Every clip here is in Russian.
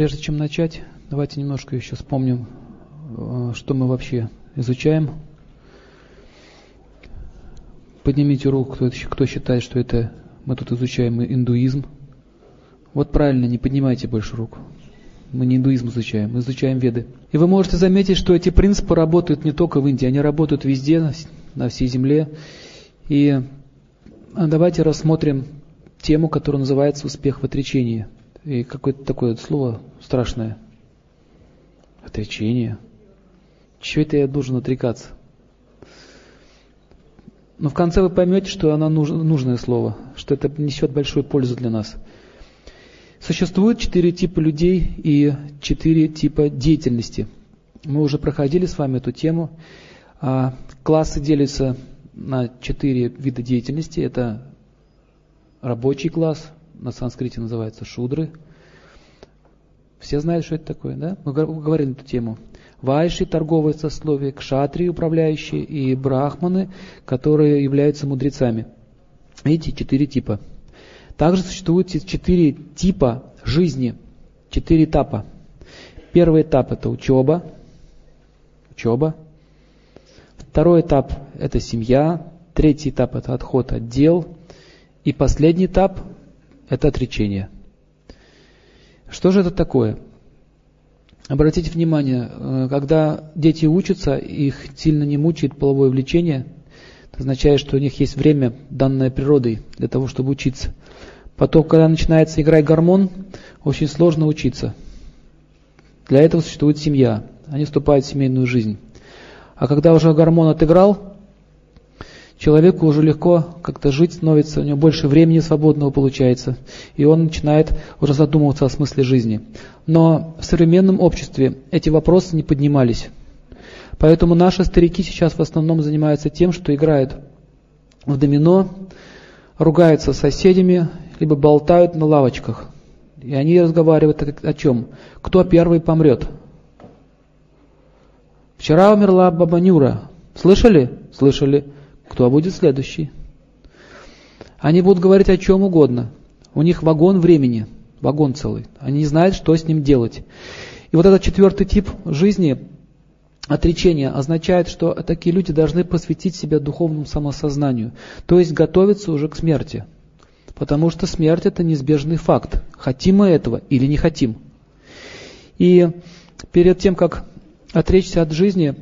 Прежде чем начать, давайте немножко еще вспомним, э, что мы вообще изучаем. Поднимите руку, кто, кто считает, что это мы тут изучаем индуизм. Вот правильно, не поднимайте больше руку. Мы не индуизм изучаем, мы изучаем веды. И вы можете заметить, что эти принципы работают не только в Индии, они работают везде, на всей земле. И а, давайте рассмотрим тему, которая называется «Успех в отречении». И какое-то такое слово страшное. Отречение. Чего это я должен отрекаться? Но в конце вы поймете, что оно нужное слово, что это несет большую пользу для нас. Существует четыре типа людей и четыре типа деятельности. Мы уже проходили с вами эту тему. А, классы делятся на четыре вида деятельности. Это рабочий класс, на санскрите называется шудры. Все знают, что это такое, да? Мы говорили эту тему. Вайши, торговые сословия, кшатри, управляющие, и брахманы, которые являются мудрецами. Эти четыре типа. Также существует четыре типа жизни, четыре этапа. Первый этап – это учеба, учеба. Второй этап – это семья. Третий этап – это отход от дел. И последний этап – это отречение. Что же это такое? Обратите внимание, э, когда дети учатся, их сильно не мучает половое влечение, это означает, что у них есть время, данное природой, для того, чтобы учиться. Потом, когда начинается играть гормон, очень сложно учиться. Для этого существует семья. Они вступают в семейную жизнь. А когда уже гормон отыграл, человеку уже легко как-то жить становится, у него больше времени свободного получается, и он начинает уже задумываться о смысле жизни. Но в современном обществе эти вопросы не поднимались. Поэтому наши старики сейчас в основном занимаются тем, что играют в домино, ругаются с соседями либо болтают на лавочках. И они разговаривают о чем? Кто первый помрет? Вчера умерла баба Нюра. Слышали? Слышали. Кто будет следующий? Они будут говорить о чем угодно. У них вагон времени, вагон целый. Они не знают, что с ним делать. И вот этот четвертый тип жизни, отречения, означает, что такие люди должны посвятить себя духовному самосознанию, то есть готовиться уже к смерти. Потому что смерть это неизбежный факт. Хотим мы этого или не хотим. И перед тем, как отречься от жизни,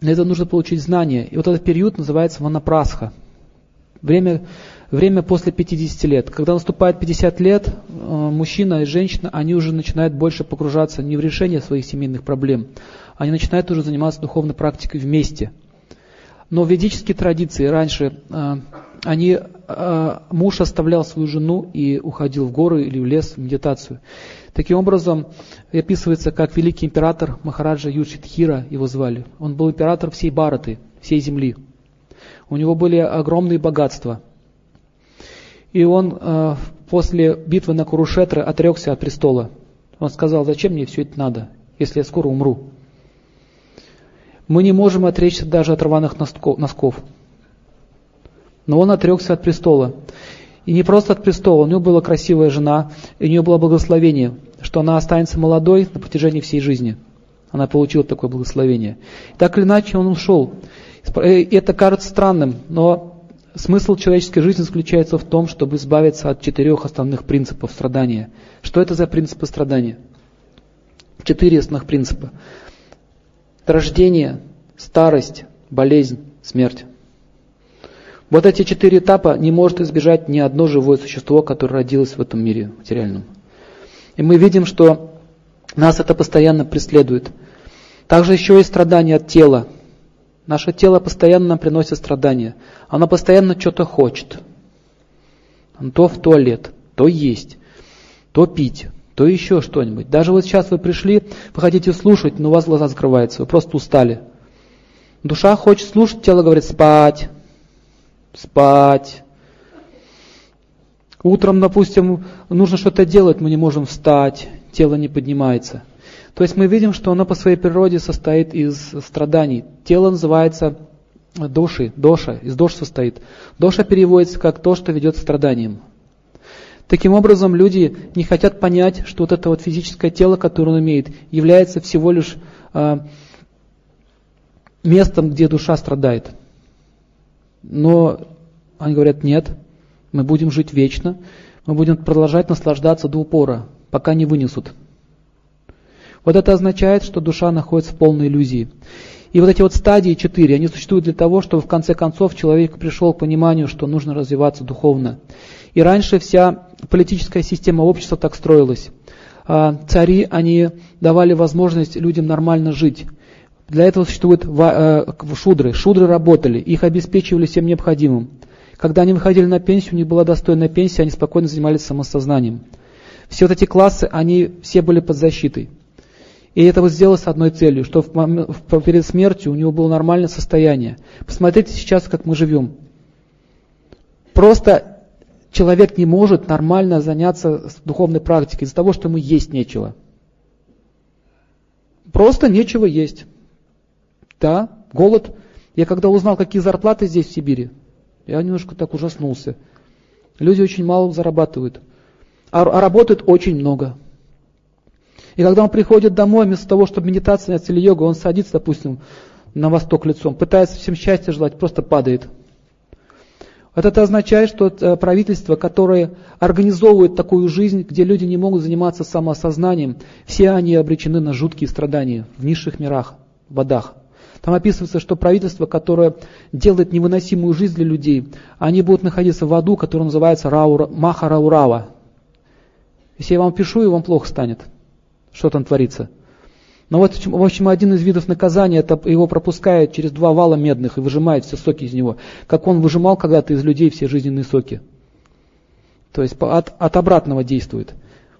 для этого нужно получить знания. И вот этот период называется ванапрасха. Время, время после 50 лет. Когда наступает 50 лет, э, мужчина и женщина, они уже начинают больше погружаться не в решение своих семейных проблем, они начинают уже заниматься духовной практикой вместе. Но ведические традиции раньше э, они, э, муж оставлял свою жену и уходил в горы или в лес в медитацию. Таким образом, описывается, как великий император Махараджа Юшитхира его звали. Он был император всей Бараты, всей земли. У него были огромные богатства. И он э, после битвы на Курушетре отрекся от престола. Он сказал, зачем мне все это надо, если я скоро умру. Мы не можем отречься даже от рваных носков но он отрекся от престола. И не просто от престола, у него была красивая жена, и у нее было благословение, что она останется молодой на протяжении всей жизни. Она получила такое благословение. Так или иначе он ушел. И это кажется странным, но смысл человеческой жизни заключается в том, чтобы избавиться от четырех основных принципов страдания. Что это за принципы страдания? Четыре основных принципа. Рождение, старость, болезнь, смерть. Вот эти четыре этапа не может избежать ни одно живое существо, которое родилось в этом мире материальном. И мы видим, что нас это постоянно преследует. Также еще есть страдания от тела. Наше тело постоянно нам приносит страдания. Оно постоянно что-то хочет. То в туалет, то есть, то пить, то еще что-нибудь. Даже вот сейчас вы пришли, вы хотите слушать, но у вас глаза закрываются, вы просто устали. Душа хочет слушать, тело говорит спать, спать. Утром, допустим, нужно что-то делать, мы не можем встать, тело не поднимается. То есть мы видим, что оно по своей природе состоит из страданий. Тело называется души, доша, из дош состоит. Доша переводится как то, что ведет к страданиям. Таким образом, люди не хотят понять, что вот это вот физическое тело, которое он имеет, является всего лишь э, местом, где душа страдает. Но они говорят, нет, мы будем жить вечно, мы будем продолжать наслаждаться до упора, пока не вынесут. Вот это означает, что душа находится в полной иллюзии. И вот эти вот стадии четыре, они существуют для того, чтобы в конце концов человек пришел к пониманию, что нужно развиваться духовно. И раньше вся политическая система общества так строилась. А, цари, они давали возможность людям нормально жить. Для этого существуют э, шудры. Шудры работали, их обеспечивали всем необходимым. Когда они выходили на пенсию, у них была достойная пенсия, они спокойно занимались самосознанием. Все вот эти классы, они все были под защитой. И это вот сделалось с одной целью, что перед смертью у него было нормальное состояние. Посмотрите сейчас, как мы живем. Просто человек не может нормально заняться духовной практикой из-за того, что ему есть нечего. Просто нечего есть. Да, голод. Я когда узнал, какие зарплаты здесь в Сибири, я немножко так ужаснулся. Люди очень мало зарабатывают, а, а работают очень много. И когда он приходит домой, вместо того, чтобы медитация заняться или йога, он садится, допустим, на восток лицом, пытается всем счастья желать, просто падает. Вот это означает, что э, правительство, которое организовывает такую жизнь, где люди не могут заниматься самоосознанием, все они обречены на жуткие страдания в низших мирах, в адах. Там описывается, что правительство, которое делает невыносимую жизнь для людей, они будут находиться в аду, который называется Раура, Маха Раурава. Если я вам пишу, и вам плохо станет, что там творится. Но вот, в общем, один из видов наказания, это его пропускает через два вала медных и выжимает все соки из него. Как он выжимал когда-то из людей все жизненные соки. То есть от, от обратного действует.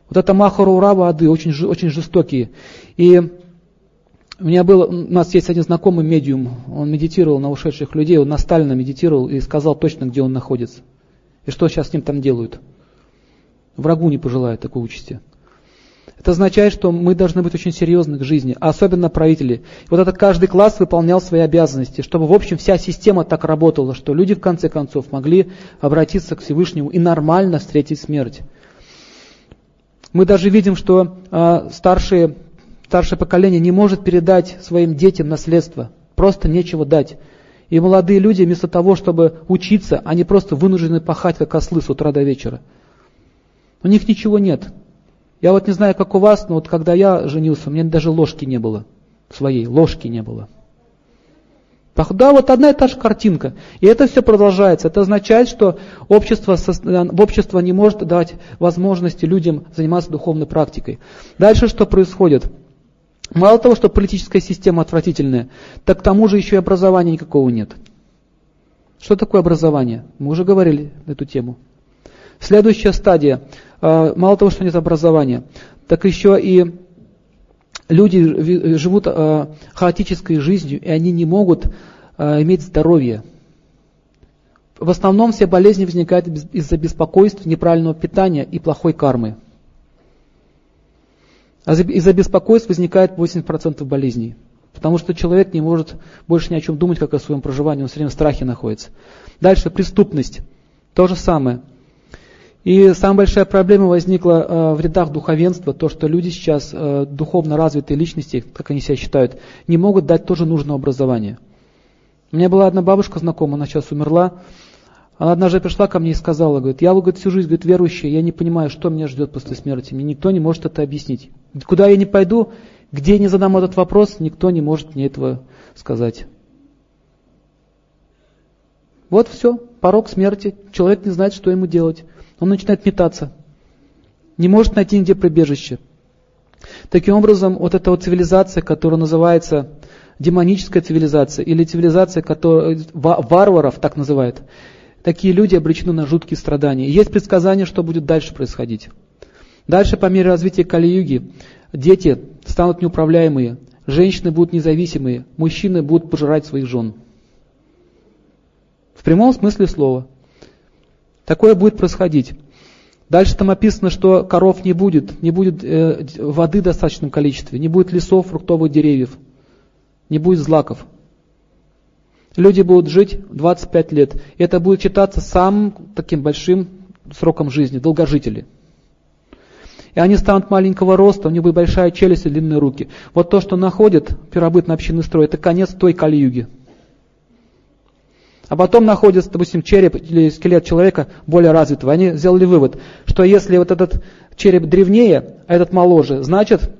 Вот это Махару Урава Ады очень, очень жестокие. И у меня был, у нас есть один знакомый медиум, он медитировал на ушедших людей, он на Сталина медитировал и сказал точно, где он находится. И что сейчас с ним там делают. Врагу не пожелает такой участи. Это означает, что мы должны быть очень серьезны к жизни, а особенно правители. вот это каждый класс выполнял свои обязанности, чтобы в общем вся система так работала, что люди в конце концов могли обратиться к Всевышнему и нормально встретить смерть. Мы даже видим, что э, старшие, старшее поколение не может передать своим детям наследство, просто нечего дать. И молодые люди вместо того, чтобы учиться, они просто вынуждены пахать, как ослы с утра до вечера. У них ничего нет. Я вот не знаю, как у вас, но вот когда я женился, у меня даже ложки не было своей, ложки не было. Да, вот одна и та же картинка. И это все продолжается. Это означает, что общество, общество не может дать возможности людям заниматься духовной практикой. Дальше что происходит? Мало того, что политическая система отвратительная, так к тому же еще и образования никакого нет. Что такое образование? Мы уже говорили на эту тему. Следующая стадия. А, мало того, что нет образования, так еще и люди живут а, хаотической жизнью, и они не могут а, иметь здоровье. В основном все болезни возникают из-за беспокойств, неправильного питания и плохой кармы. А из-за беспокойств возникает 80% болезней. Потому что человек не может больше ни о чем думать, как о своем проживании, он все время в страхе находится. Дальше преступность. То же самое. И самая большая проблема возникла э, в рядах духовенства, то, что люди сейчас, э, духовно развитые личности, как они себя считают, не могут дать тоже нужное образование. У меня была одна бабушка знакомая, она сейчас умерла. Она однажды пришла ко мне и сказала, говорит, я говорит, всю жизнь говорит, верующая, я не понимаю, что меня ждет после смерти. Мне никто не может это объяснить. Куда я не пойду, где не задам этот вопрос, никто не может мне этого сказать. Вот все, порог смерти. Человек не знает, что ему делать он начинает метаться. Не может найти нигде прибежище. Таким образом, вот эта вот цивилизация, которая называется демоническая цивилизация, или цивилизация которая, варваров, так называют, такие люди обречены на жуткие страдания. Есть предсказание, что будет дальше происходить. Дальше, по мере развития Кали-юги, дети станут неуправляемые, женщины будут независимые, мужчины будут пожирать своих жен. В прямом смысле слова – Такое будет происходить. Дальше там описано, что коров не будет, не будет э, воды в достаточном количестве, не будет лесов, фруктовых деревьев, не будет злаков. Люди будут жить 25 лет. Это будет считаться самым таким большим сроком жизни, долгожители. И они станут маленького роста, у них будет большая челюсть и длинные руки. Вот то, что находят первобытно-общинный строй, это конец той кали А потом находится, допустим, череп или скелет человека более развитого. Они сделали вывод, что если вот этот череп древнее, а этот моложе, значит,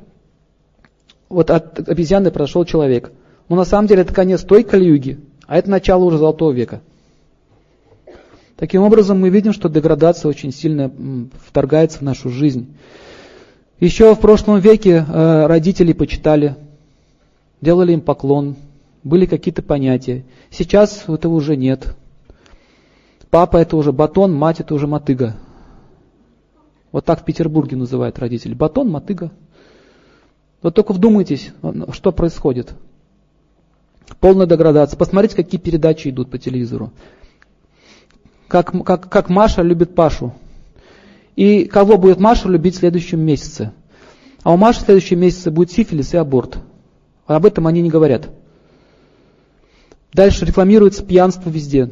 вот от обезьяны произошел человек. Но на самом деле это конец той кали а это начало уже Золотого века. Таким образом, мы видим, что деградация очень сильно вторгается в нашу жизнь. Еще в прошлом веке э, родители почитали, делали им поклон, были какие-то понятия. Сейчас этого уже нет. Папа это уже батон, мать это уже мотыга. Вот так в Петербурге называют родители. Батон, мотыга. Вот только вдумайтесь, что происходит. Полная деградация. Посмотрите, какие передачи идут по телевизору как, как, как Маша любит Пашу. И кого будет Маша любить в следующем месяце? А у Маши в следующем месяце будет сифилис и аборт. Об этом они не говорят. Дальше рекламируется пьянство везде,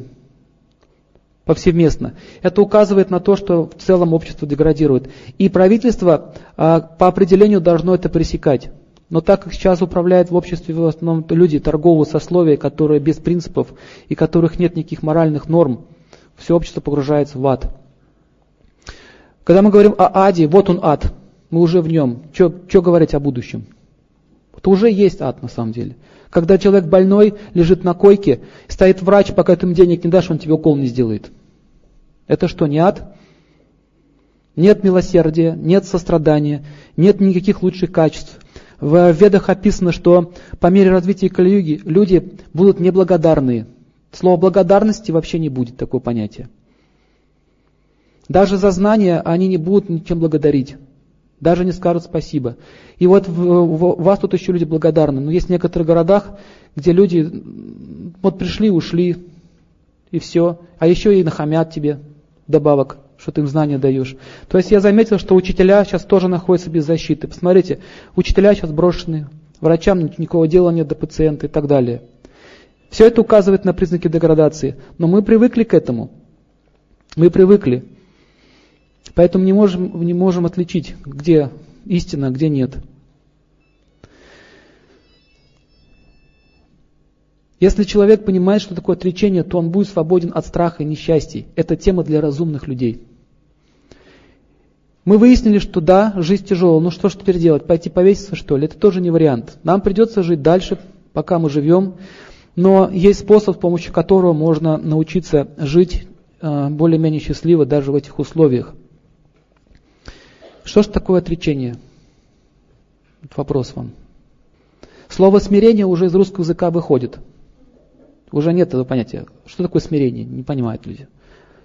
повсеместно. Это указывает на то, что в целом общество деградирует. И правительство а, по определению должно это пресекать. Но так как сейчас управляют в обществе в основном люди торгового сословия, которые без принципов и которых нет никаких моральных норм, все общество погружается в ад. Когда мы говорим о аде, вот он ад, мы уже в нем. Что говорить о будущем? Это уже есть ад на самом деле. Когда человек больной, лежит на койке, стоит врач, пока ты ему денег не дашь, он тебе укол не сделает. Это что, не ад? Нет милосердия, нет сострадания, нет никаких лучших качеств. В ведах описано, что по мере развития Кали-юги люди будут неблагодарные, Слова благодарности вообще не будет, такого понятия. Даже за знания они не будут ничем благодарить. Даже не скажут спасибо. И вот в, в, вас тут еще люди благодарны. Но есть в некоторых городах, где люди вот пришли, ушли, и все. А еще и нахамят тебе добавок, что ты им знания даешь. То есть я заметил, что учителя сейчас тоже находятся без защиты. Посмотрите, учителя сейчас брошены, врачам никакого дела нет до пациента и так далее. Все это указывает на признаки деградации, но мы привыкли к этому. Мы привыкли. Поэтому не можем, не можем отличить, где истина, где нет. Если человек понимает, что такое отречение, то он будет свободен от страха и несчастий. Это тема для разумных людей. Мы выяснили, что да, жизнь тяжелая, ну что ж теперь делать? Пойти повеситься, что ли? Это тоже не вариант. Нам придется жить дальше, пока мы живем. Но есть способ, с помощью которого можно научиться жить э, более-менее счастливо даже в этих условиях. Что же такое отречение? Вопрос вам. Слово смирение уже из русского языка выходит. Уже нет этого понятия. Что такое смирение? Не понимают люди.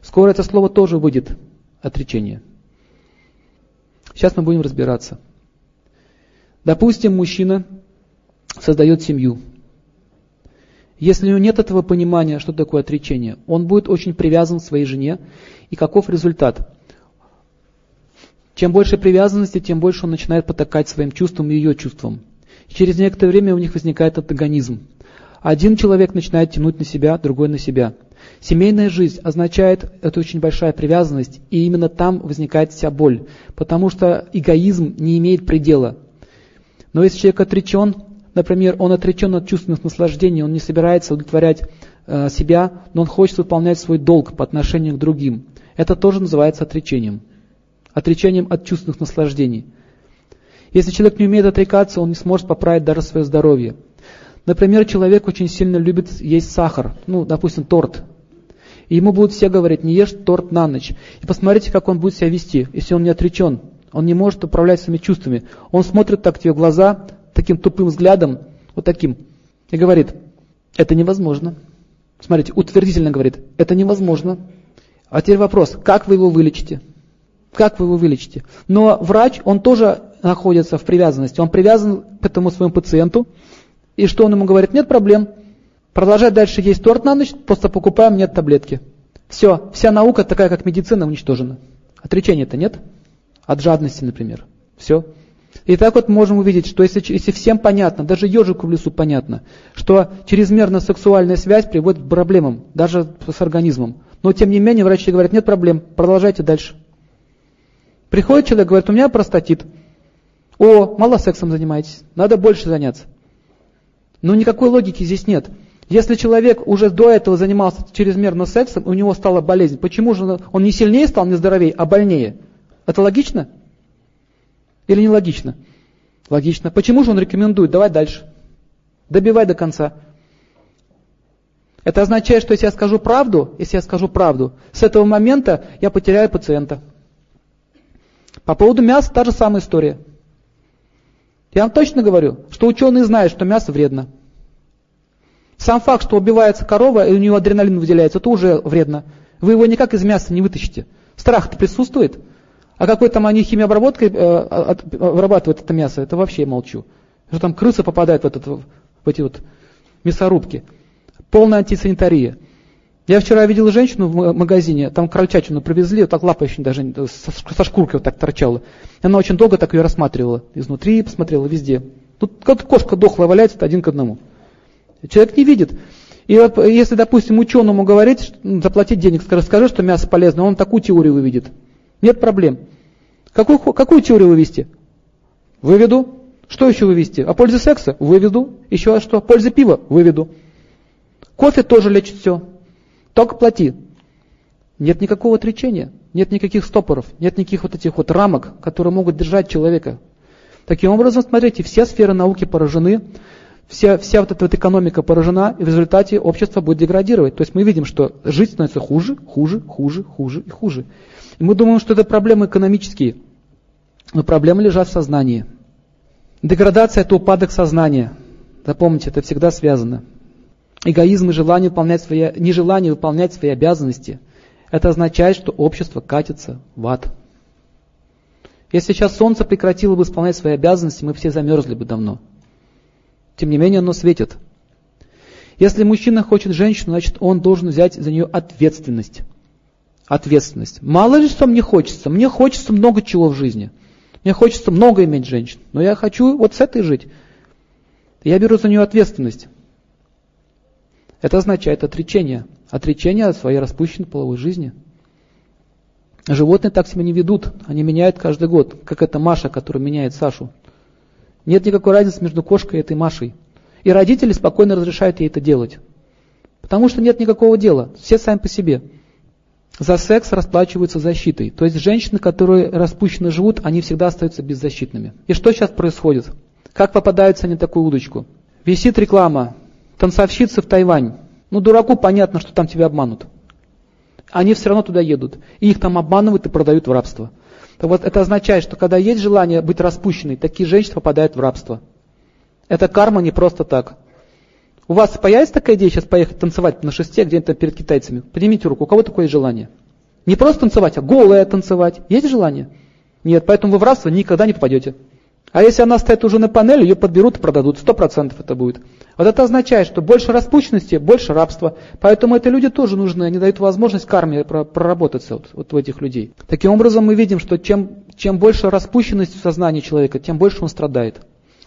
Скоро это слово тоже выйдет, отречение. Сейчас мы будем разбираться. Допустим, мужчина создает семью. Если у него нет этого понимания, что такое отречение, он будет очень привязан к своей жене. И каков результат? Чем больше привязанности, тем больше он начинает потакать своим чувствам и ее чувствам. Через некоторое время у них возникает антагонизм. Один человек начинает тянуть на себя, другой на себя. Семейная жизнь означает, это очень большая привязанность, и именно там возникает вся боль, потому что эгоизм не имеет предела. Но если человек отречен, Например, он отречен от чувственных наслаждений, он не собирается удовлетворять э, себя, но он хочет выполнять свой долг по отношению к другим. Это тоже называется отречением. Отречением от чувственных наслаждений. Если человек не умеет отрекаться, он не сможет поправить даже свое здоровье. Например, человек очень сильно любит есть сахар, ну, допустим, торт. И ему будут все говорить, не ешь торт на ночь. И посмотрите, как он будет себя вести, если он не отречен. Он не может управлять своими чувствами. Он смотрит так в глаза, таким тупым взглядом, вот таким, и говорит, это невозможно. Смотрите, утвердительно говорит, это невозможно. А теперь вопрос, как вы его вылечите? Как вы его вылечите? Но врач, он тоже находится в привязанности. Он привязан к этому своему пациенту. И что он ему говорит? Нет проблем. Продолжай дальше есть торт на ночь, просто покупаем, нет таблетки. Все, вся наука такая, как медицина, уничтожена. Отречения-то нет. От жадности, например. Все. И так вот можем увидеть, что если, если всем понятно, даже ежику в лесу понятно, что чрезмерная сексуальная связь приводит к проблемам, даже с организмом, Но тем не менее врачи говорят, нет проблем, продолжайте дальше. Приходит человек, говорит, у меня простатит. О, мало сексом занимаетесь, надо больше заняться. Но никакой логики здесь нет. Если человек уже до этого занимался чрезмерно сексом, у него стала болезнь, почему же он не сильнее стал, не здоровее, а больнее? Это логично? Или не логично? Логично. Почему же он рекомендует? Давай дальше. Добивай до конца. Это означает, что если я скажу правду, если я скажу правду, с этого момента я потеряю пациента. По поводу мяса та же самая история. Я вам точно говорю, что ученые знают, что мясо вредно. Сам факт, что убивается корова и у нее адреналин выделяется, это уже вредно. Вы его никак из мяса не вытащите. Страх-то присутствует. А какой там они химиообработкой э, обрабатывают это мясо, это вообще молчу. Что там крысы попадают в, этот, в эти вот мясорубки. Полная антисанитария. Я вчера видел женщину в магазине, там крольчатину привезли, вот так лапа еще даже со, со шкуркой вот так торчала. Она очень долго так ее рассматривала. Изнутри посмотрела, везде. Тут как кошка дохла валяется один к одному. Человек не видит. И вот, если, допустим, ученому говорить, ну, заплатить денег, расскажи, что мясо полезно, он такую теорию выведет. Нет проблем. Какую, какую теорию вывести? Выведу. Что еще вывести? О пользе секса? Выведу. Еще что? О пользе пива? Выведу. Кофе тоже лечит все. Только плати. Нет никакого отречения, нет никаких стопоров, нет никаких вот этих вот рамок, которые могут держать человека. Таким образом, смотрите, все сферы науки поражены, вся, вся вот эта вот экономика поражена, и в результате общество будет деградировать. То есть мы видим, что жить становится хуже, хуже, хуже, хуже и хуже. И мы думаем, что это проблемы экономические, но проблемы лежат в сознании. Деградация – это упадок сознания. Запомните, это всегда связано. Эгоизм и желание выполнять свои, нежелание выполнять свои обязанности – это означает, что общество катится в ад. Если сейчас солнце прекратило бы исполнять свои обязанности, мы все замерзли бы давно. Тем не менее, оно светит. Если мужчина хочет женщину, значит, он должен взять за нее ответственность. Ответственность. Мало ли что мне хочется. Мне хочется много чего в жизни. Мне хочется много иметь женщин. Но я хочу вот с этой жить. Я беру за нее ответственность. Это означает отречение. Отречение от своей распущенной половой жизни. Животные так себя не ведут. Они меняют каждый год. Как эта Маша, которая меняет Сашу. Нет никакой разницы между кошкой и этой Машей. И родители спокойно разрешают ей это делать. Потому что нет никакого дела. Все сами по себе. За секс расплачиваются защитой. То есть женщины, которые распущенно живут, они всегда остаются беззащитными. И что сейчас происходит? Как попадаются они на такую удочку? Висит реклама. Танцовщицы в Тайвань. Ну, дураку понятно, что там тебя обманут. Они все равно туда едут. И их там обманывают и продают в рабство. Так вот, это означает, что когда есть желание быть распущенной, такие женщины попадают в рабство. Это карма не просто так. У вас появится такая идея сейчас поехать танцевать на шесте где-то перед китайцами? Поднимите руку, у кого такое желание? Не просто танцевать, а голое танцевать. Есть желание? Нет, поэтому вы в рабство никогда не попадете. А если она стоит уже на панели, ее подберут и продадут. Сто процентов это будет. Вот это означает, что больше распущенности, больше рабства. Поэтому эти люди тоже нужны, они дают возможность карме проработаться вот, вот у этих людей. Таким образом мы видим, что чем, чем больше распущенность в сознании человека, тем больше он страдает.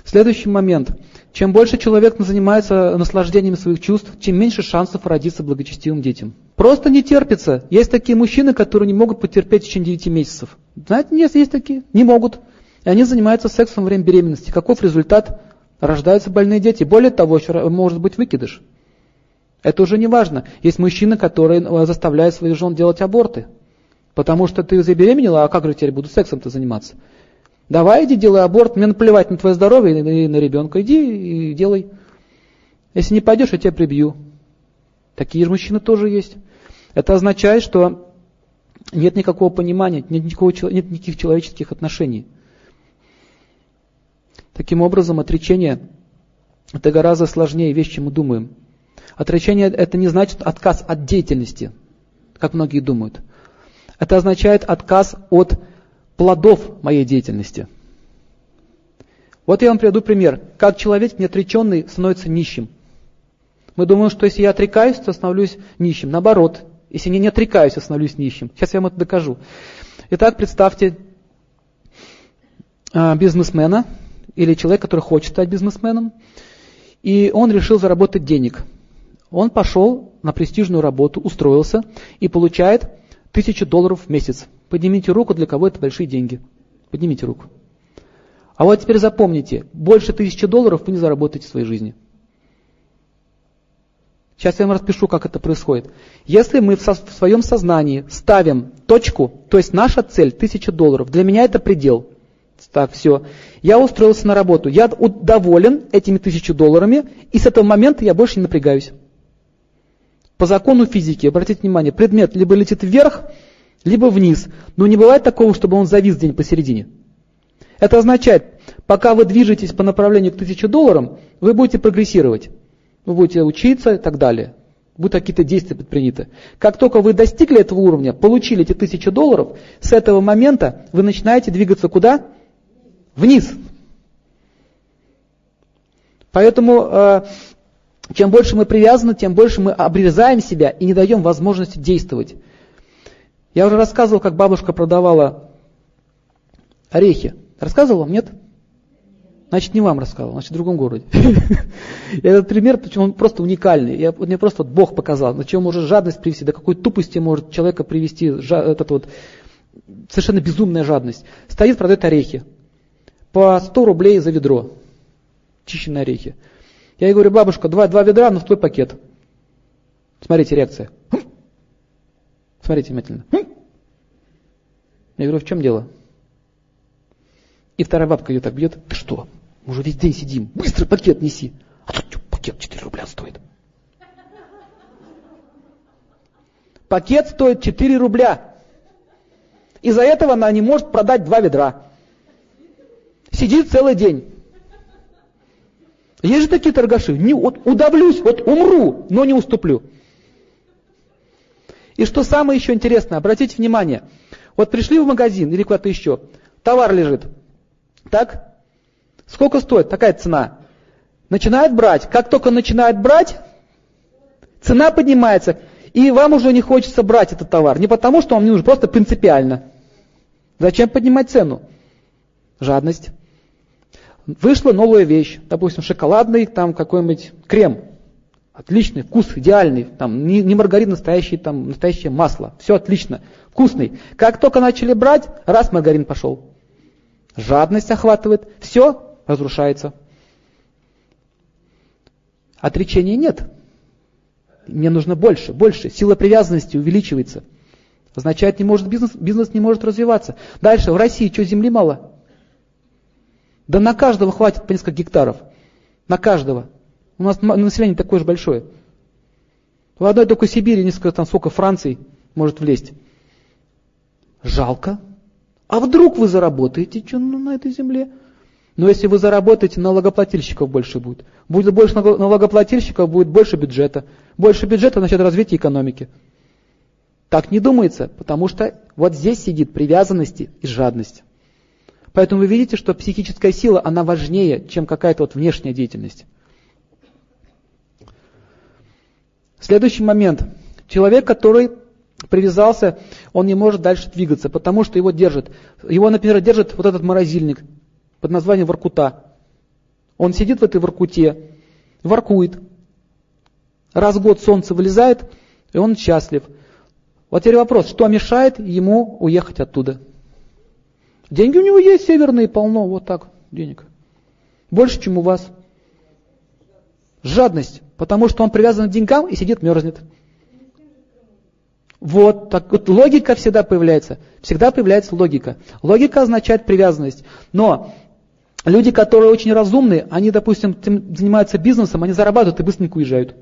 Следующий момент. Чем больше человек занимается наслаждением своих чувств, тем меньше шансов родиться благочестивым детям. Просто не терпится. Есть такие мужчины, которые не могут потерпеть в течение 9 месяцев. Знаете, нет, есть такие. Не могут. И они занимаются сексом во время беременности. Каков результат? Рождаются больные дети. Более того, еще может быть выкидыш. Это уже не важно. Есть мужчины, которые э, заставляют своих жен делать аборты. Потому что ты забеременела, а как же теперь буду сексом-то заниматься? Давай иди делай аборт, мне наплевать на твое здоровье и на ребенка. Иди и делай. Если не пойдешь, я тебя прибью. Такие же мужчины тоже есть. Это означает, что нет никакого понимания, нет, никакого, нет никаких человеческих отношений. Таким образом, отречение – это гораздо сложнее вещь, чем мы думаем. Отречение – это не значит отказ от деятельности, как многие думают. Это означает отказ от плодов моей деятельности. Вот я вам приведу пример. Как человек неотреченный становится нищим. Мы думаем, что если я отрекаюсь, то становлюсь нищим. Наоборот, если я не отрекаюсь, я становлюсь нищим. Сейчас я вам это докажу. Итак, представьте а, бизнесмена или человека, который хочет стать бизнесменом, и он решил заработать денег. Он пошел на престижную работу, устроился и получает тысячу долларов в месяц. Поднимите руку, для кого это большие деньги. Поднимите руку. А вот теперь запомните, больше тысячи долларов вы не заработаете в своей жизни. Сейчас я вам распишу, как это происходит. Если мы в, со в своем сознании ставим точку, то есть наша цель тысяча долларов, для меня это предел. Так, все. Я устроился на работу. Я доволен этими тысячу долларами, и с этого момента я больше не напрягаюсь. По закону физики, обратите внимание, предмет либо летит вверх, либо вниз. Но не бывает такого, чтобы он завис где-нибудь посередине. Это означает, пока вы движетесь по направлению к 1000 долларам, вы будете прогрессировать. Вы будете учиться и так далее. Будут какие-то действия предприняты. Как только вы достигли этого уровня, получили эти 1000 долларов, с этого момента вы начинаете двигаться куда? Вниз. Поэтому э, чем больше мы привязаны, тем больше мы обрезаем себя и не даем возможности действовать. Я уже рассказывал, как бабушка продавала орехи. Рассказывал вам, нет? Значит, не вам рассказывал, значит, в другом городе. Этот пример, почему он просто уникальный. Я, мне просто вот Бог показал, на чем может жадность привести, до какой тупости может человека привести этот вот совершенно безумная жадность. Стоит, продает орехи. По 100 рублей за ведро. Чищенные орехи. Я ей говорю, бабушка, два, два ведра, но в твой пакет. Смотрите, реакция. Смотрите внимательно. Я говорю, в чем дело? И вторая бабка ее так бьет. Ты что? Мы уже весь день сидим. Быстро пакет неси. А тут пакет 4 рубля стоит. Пакет стоит 4 рубля. Из-за этого она не может продать два ведра. Сидит целый день. Есть же такие торгаши. Не, вот удавлюсь, вот умру, но не уступлю. И что самое еще интересное, обратите внимание. Вот пришли в магазин или куда-то еще, товар лежит. Так? Сколько стоит? Такая цена. Начинает брать. Как только начинает брать, цена поднимается. И вам уже не хочется брать этот товар. Не потому, что вам не нужен, просто принципиально. Зачем поднимать цену? Жадность. Вышла новая вещь, допустим, шоколадный, там какой-нибудь крем. Отличный, вкус идеальный, там не, не маргарин, настоящий, там настоящее масло. Все отлично, вкусный. Как только начали брать, раз маргарин пошел жадность охватывает, все разрушается. Отречения нет. Мне нужно больше, больше. Сила привязанности увеличивается. Означает, не может бизнес, бизнес не может развиваться. Дальше, в России что, земли мало? Да на каждого хватит по несколько гектаров. На каждого. У нас население такое же большое. В одной только Сибири несколько, там сколько Франции может влезть. Жалко. А вдруг вы заработаете что на этой земле? Но если вы заработаете, налогоплательщиков больше будет. Будет больше налогоплательщиков, будет больше бюджета. Больше бюджета, значит развитие экономики. Так не думается, потому что вот здесь сидит привязанность и жадность. Поэтому вы видите, что психическая сила, она важнее, чем какая-то вот внешняя деятельность. Следующий момент. Человек, который привязался, он не может дальше двигаться, потому что его держит. Его, например, держит вот этот морозильник под названием Воркута. Он сидит в этой Воркуте, воркует. Раз в год солнце вылезает, и он счастлив. Вот теперь вопрос, что мешает ему уехать оттуда? Деньги у него есть северные, полно, вот так, денег. Больше, чем у вас. Жадность, потому что он привязан к деньгам и сидит, мерзнет. Вот, так вот логика всегда появляется. Всегда появляется логика. Логика означает привязанность. Но люди, которые очень разумные, они, допустим, занимаются бизнесом, они зарабатывают и быстренько уезжают.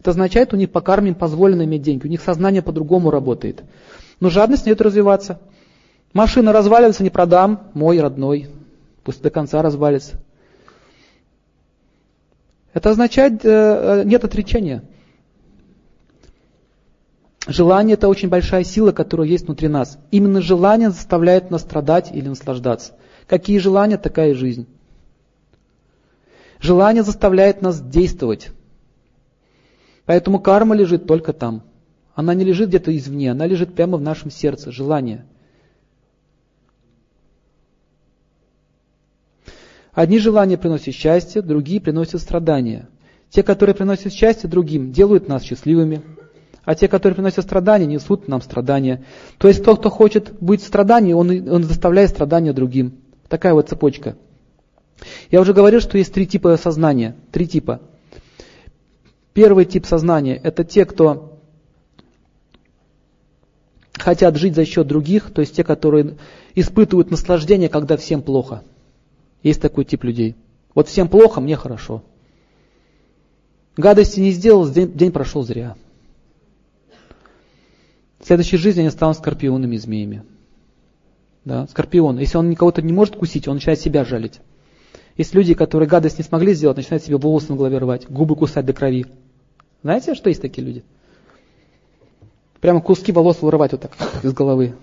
Это означает, у них по карме позволено иметь деньги, у них сознание по-другому работает. Но жадность не дает развиваться. Машина разваливается, не продам, мой родной, пусть до конца развалится. Это означает, э, э, нет отречения. Желание – это очень большая сила, которая есть внутри нас. Именно желание заставляет нас страдать или наслаждаться. Какие желания, такая жизнь. Желание заставляет нас действовать. Поэтому карма лежит только там. Она не лежит где-то извне, она лежит прямо в нашем сердце, желание. Одни желания приносят счастье, другие приносят страдания. Те, которые приносят счастье другим, делают нас счастливыми. А те, которые приносят страдания, несут нам страдания. То есть тот, кто хочет быть в страдании, он, он заставляет страдания другим. Такая вот цепочка. Я уже говорил, что есть три типа сознания. Три типа. Первый тип сознания – это те, кто хотят жить за счет других, то есть те, которые испытывают наслаждение, когда всем плохо. Есть такой тип людей. Вот всем плохо, мне хорошо. Гадости не сделал, день, день прошел зря. В следующей жизни они станут скорпионами и змеями. Да, скорпион. Если он никого-то не может кусить, он начинает себя жалить. Есть люди, которые гадость не смогли сделать, начинают себе волосы на голове рвать, губы кусать до крови. Знаете, что есть такие люди? Прямо куски волос вырывать вот так из головы.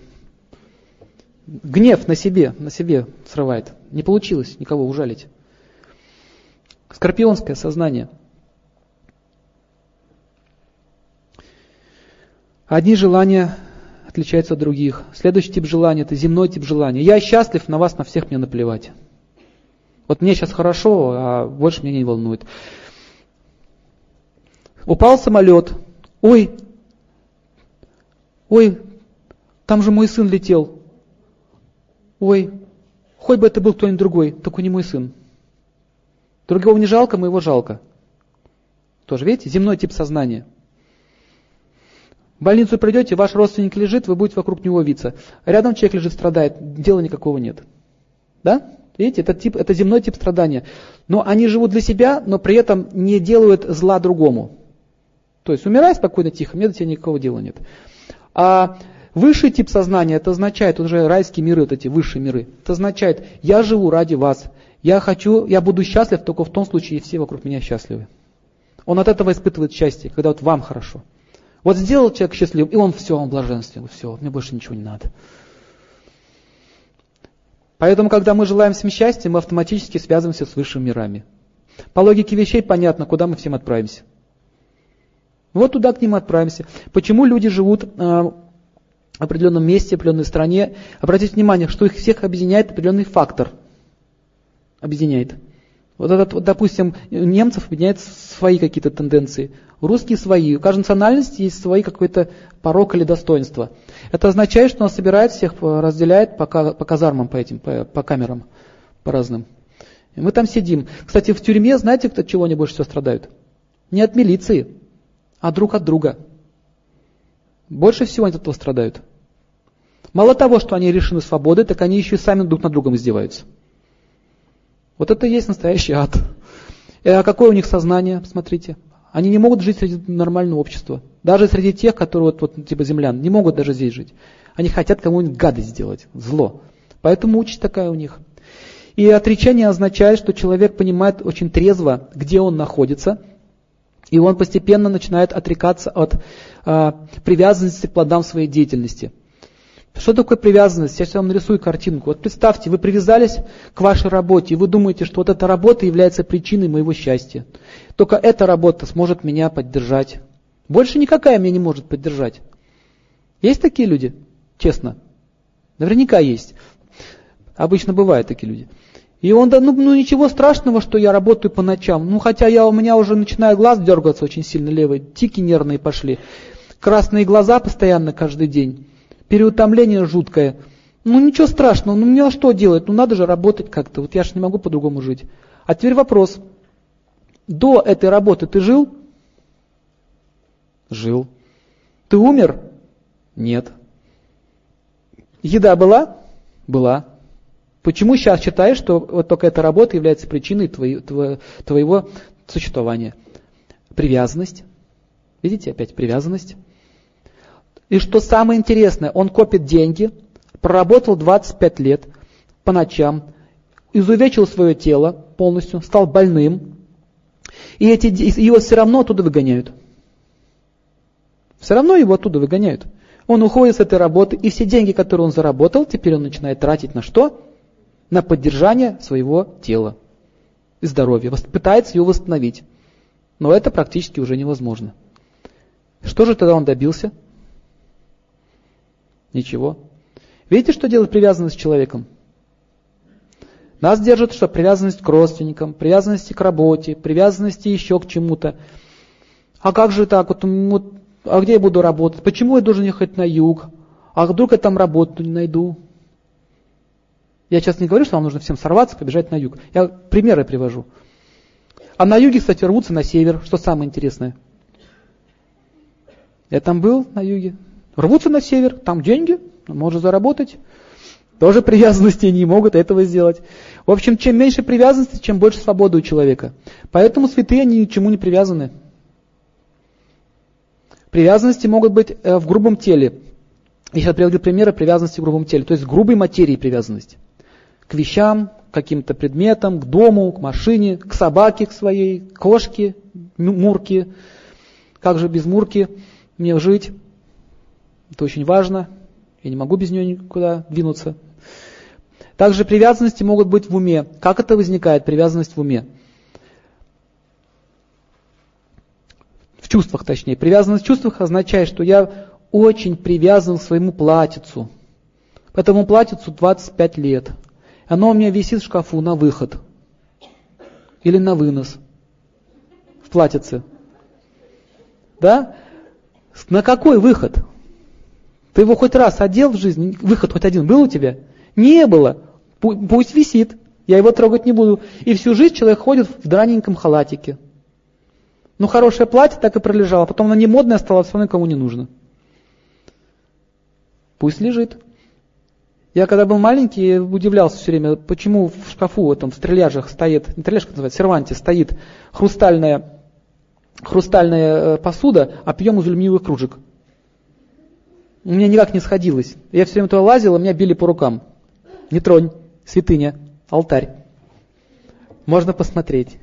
Гнев на себе, на себе срывает. Не получилось никого ужалить. Скорпионское сознание – Одни желания отличаются от других. Следующий тип желания – это земной тип желания. Я счастлив, на вас, на всех мне наплевать. Вот мне сейчас хорошо, а больше меня не волнует. Упал самолет. Ой, ой, там же мой сын летел. Ой, хоть бы это был кто-нибудь другой, только не мой сын. Другого не жалко, моего жалко. Тоже, видите, земной тип сознания – в больницу придете, ваш родственник лежит, вы будете вокруг него виться. Рядом человек лежит, страдает, дела никакого нет. Да? Видите, это, тип, это земной тип страдания. Но они живут для себя, но при этом не делают зла другому. То есть умирай спокойно, тихо, мне до тебя никакого дела нет. А высший тип сознания, это означает, уже райские миры, вот эти высшие миры, это означает, я живу ради вас, я хочу, я буду счастлив только в том случае, если все вокруг меня счастливы. Он от этого испытывает счастье, когда вот вам хорошо. Вот сделал человек счастливым, и он все, он блаженствен, все, мне больше ничего не надо. Поэтому, когда мы желаем всем счастья, мы автоматически связываемся с высшими мирами. По логике вещей понятно, куда мы всем отправимся. Вот туда к ним отправимся. Почему люди живут э, определенном месте, в определенной стране? Обратите внимание, что их всех объединяет определенный фактор. Объединяет. Вот этот, вот, допустим, немцев объединяет свои какие-то тенденции. Русские свои. У каждой национальности есть свои какой-то порог или достоинство. Это означает, что он собирает всех, э, разделяет по, по казармам, по этим, по, по камерам, по разным. И мы там сидим. Кстати, в тюрьме, знаете, от чего они больше всего страдают? Не от милиции, а друг от друга. Больше всего они от этого страдают. Мало того, что они решены свободы, так они еще и сами друг над другом издеваются. Вот это и есть настоящий ад. И а какое у них сознание, посмотрите. Они не могут жить среди нормального общества. Даже среди тех, которые вот, вот типа землян, не могут даже здесь жить. Они хотят кому-нибудь гадость сделать, зло. Поэтому участь такая у них. И отречение означает, что человек понимает очень трезво, где он находится, и он постепенно начинает отрекаться от э, привязанности к плодам своей деятельности. Что такое привязанность? Я сейчас вам нарисую картинку. Вот представьте, вы привязались к вашей работе, и вы думаете, что вот эта работа является причиной моего счастья. Только эта работа сможет меня поддержать. Больше никакая меня не может поддержать. Есть такие люди? Честно. Наверняка есть. Обычно бывают такие люди. И он, да, ну, ну ничего страшного, что я работаю по ночам. Ну хотя я, у меня уже начинает глаз дергаться очень сильно левый, тики нервные пошли. Красные глаза постоянно каждый день переутомление жуткое. Ну ничего страшного, ну мне что делать? Ну надо же работать как-то, вот я же не могу по-другому жить. А теперь вопрос. До этой работы ты жил? Жил. Ты умер? Нет. Еда была? Была. Почему сейчас считаешь, что вот только эта работа является причиной твоего, твоего существования? Привязанность. Видите, опять привязанность. И что самое интересное, он копит деньги, проработал 25 лет по ночам, изувечил свое тело полностью, стал больным, и эти, его все равно оттуда выгоняют. Все равно его оттуда выгоняют. Он уходит с этой работы, и все деньги, которые он заработал, теперь он начинает тратить на что? На поддержание своего тела и здоровья. Пытается его восстановить. Но это практически уже невозможно. Что же тогда он добился? Ничего. Видите, что делает привязанность с человеком? Нас держит что? Привязанность к родственникам, привязанности к работе, привязанности еще к чему-то. А как же так? Вот, вот, а где я буду работать? Почему я должен ехать на юг? А вдруг я там работу не найду? Я сейчас не говорю, что вам нужно всем сорваться, побежать на юг. Я примеры привожу. А на юге, кстати, рвутся на север, что самое интересное. Я там был на юге. Рвутся на север, там деньги, можно заработать. Тоже привязанности не могут этого сделать. В общем, чем меньше привязанности, чем больше свободы у человека. Поэтому святые ни к чему не привязаны. Привязанности могут быть э, в грубом теле. Я сейчас приводил примеры привязанности в грубом теле, то есть грубой материи привязанности. К вещам, к каким-то предметам, к дому, к машине, к собаке к своей, к кошке, мурке. Как же без мурки мне жить? Это очень важно. Я не могу без нее никуда двинуться. Также привязанности могут быть в уме. Как это возникает, привязанность в уме? В чувствах, точнее. Привязанность в чувствах означает, что я очень привязан к своему платьицу. Этому платьицу 25 лет. Оно у меня висит в шкафу на выход. Или на вынос. В платьице. Да? На какой выход? Ты его хоть раз одел в жизни? Выход хоть один был у тебя? Не было. Пусть висит. Я его трогать не буду. И всю жизнь человек ходит в драненьком халатике. Ну, хорошее платье так и пролежало. Потом оно не модное стало, все равно никому не нужно. Пусть лежит. Я когда был маленький, удивлялся все время, почему в шкафу, этом, в стреляжах стоит, не стреляжка называется, серванте стоит хрустальная, хрустальная э, посуда, а пьем из алюминиевых кружек. У меня никак не сходилось. Я все время туда лазил, а меня били по рукам. Не тронь, святыня, алтарь. Можно посмотреть.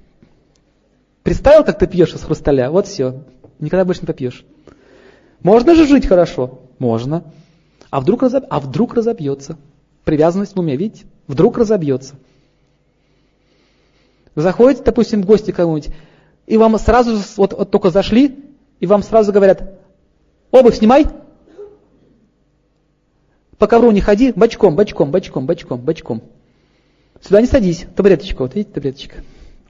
Представил, как ты пьешь из хрусталя? Вот все. Никогда больше не попьешь. Можно же жить хорошо? Можно. А вдруг, разоб... а вдруг разобьется? Привязанность в уме, видите? Вдруг разобьется. Заходите, допустим, в гости кому-нибудь, и вам сразу вот, вот только зашли, и вам сразу говорят, обувь снимай, по ковру не ходи, бочком, бочком, бочком, бочком, бочком. Сюда не садись, табуреточка, вот видите, табуреточка.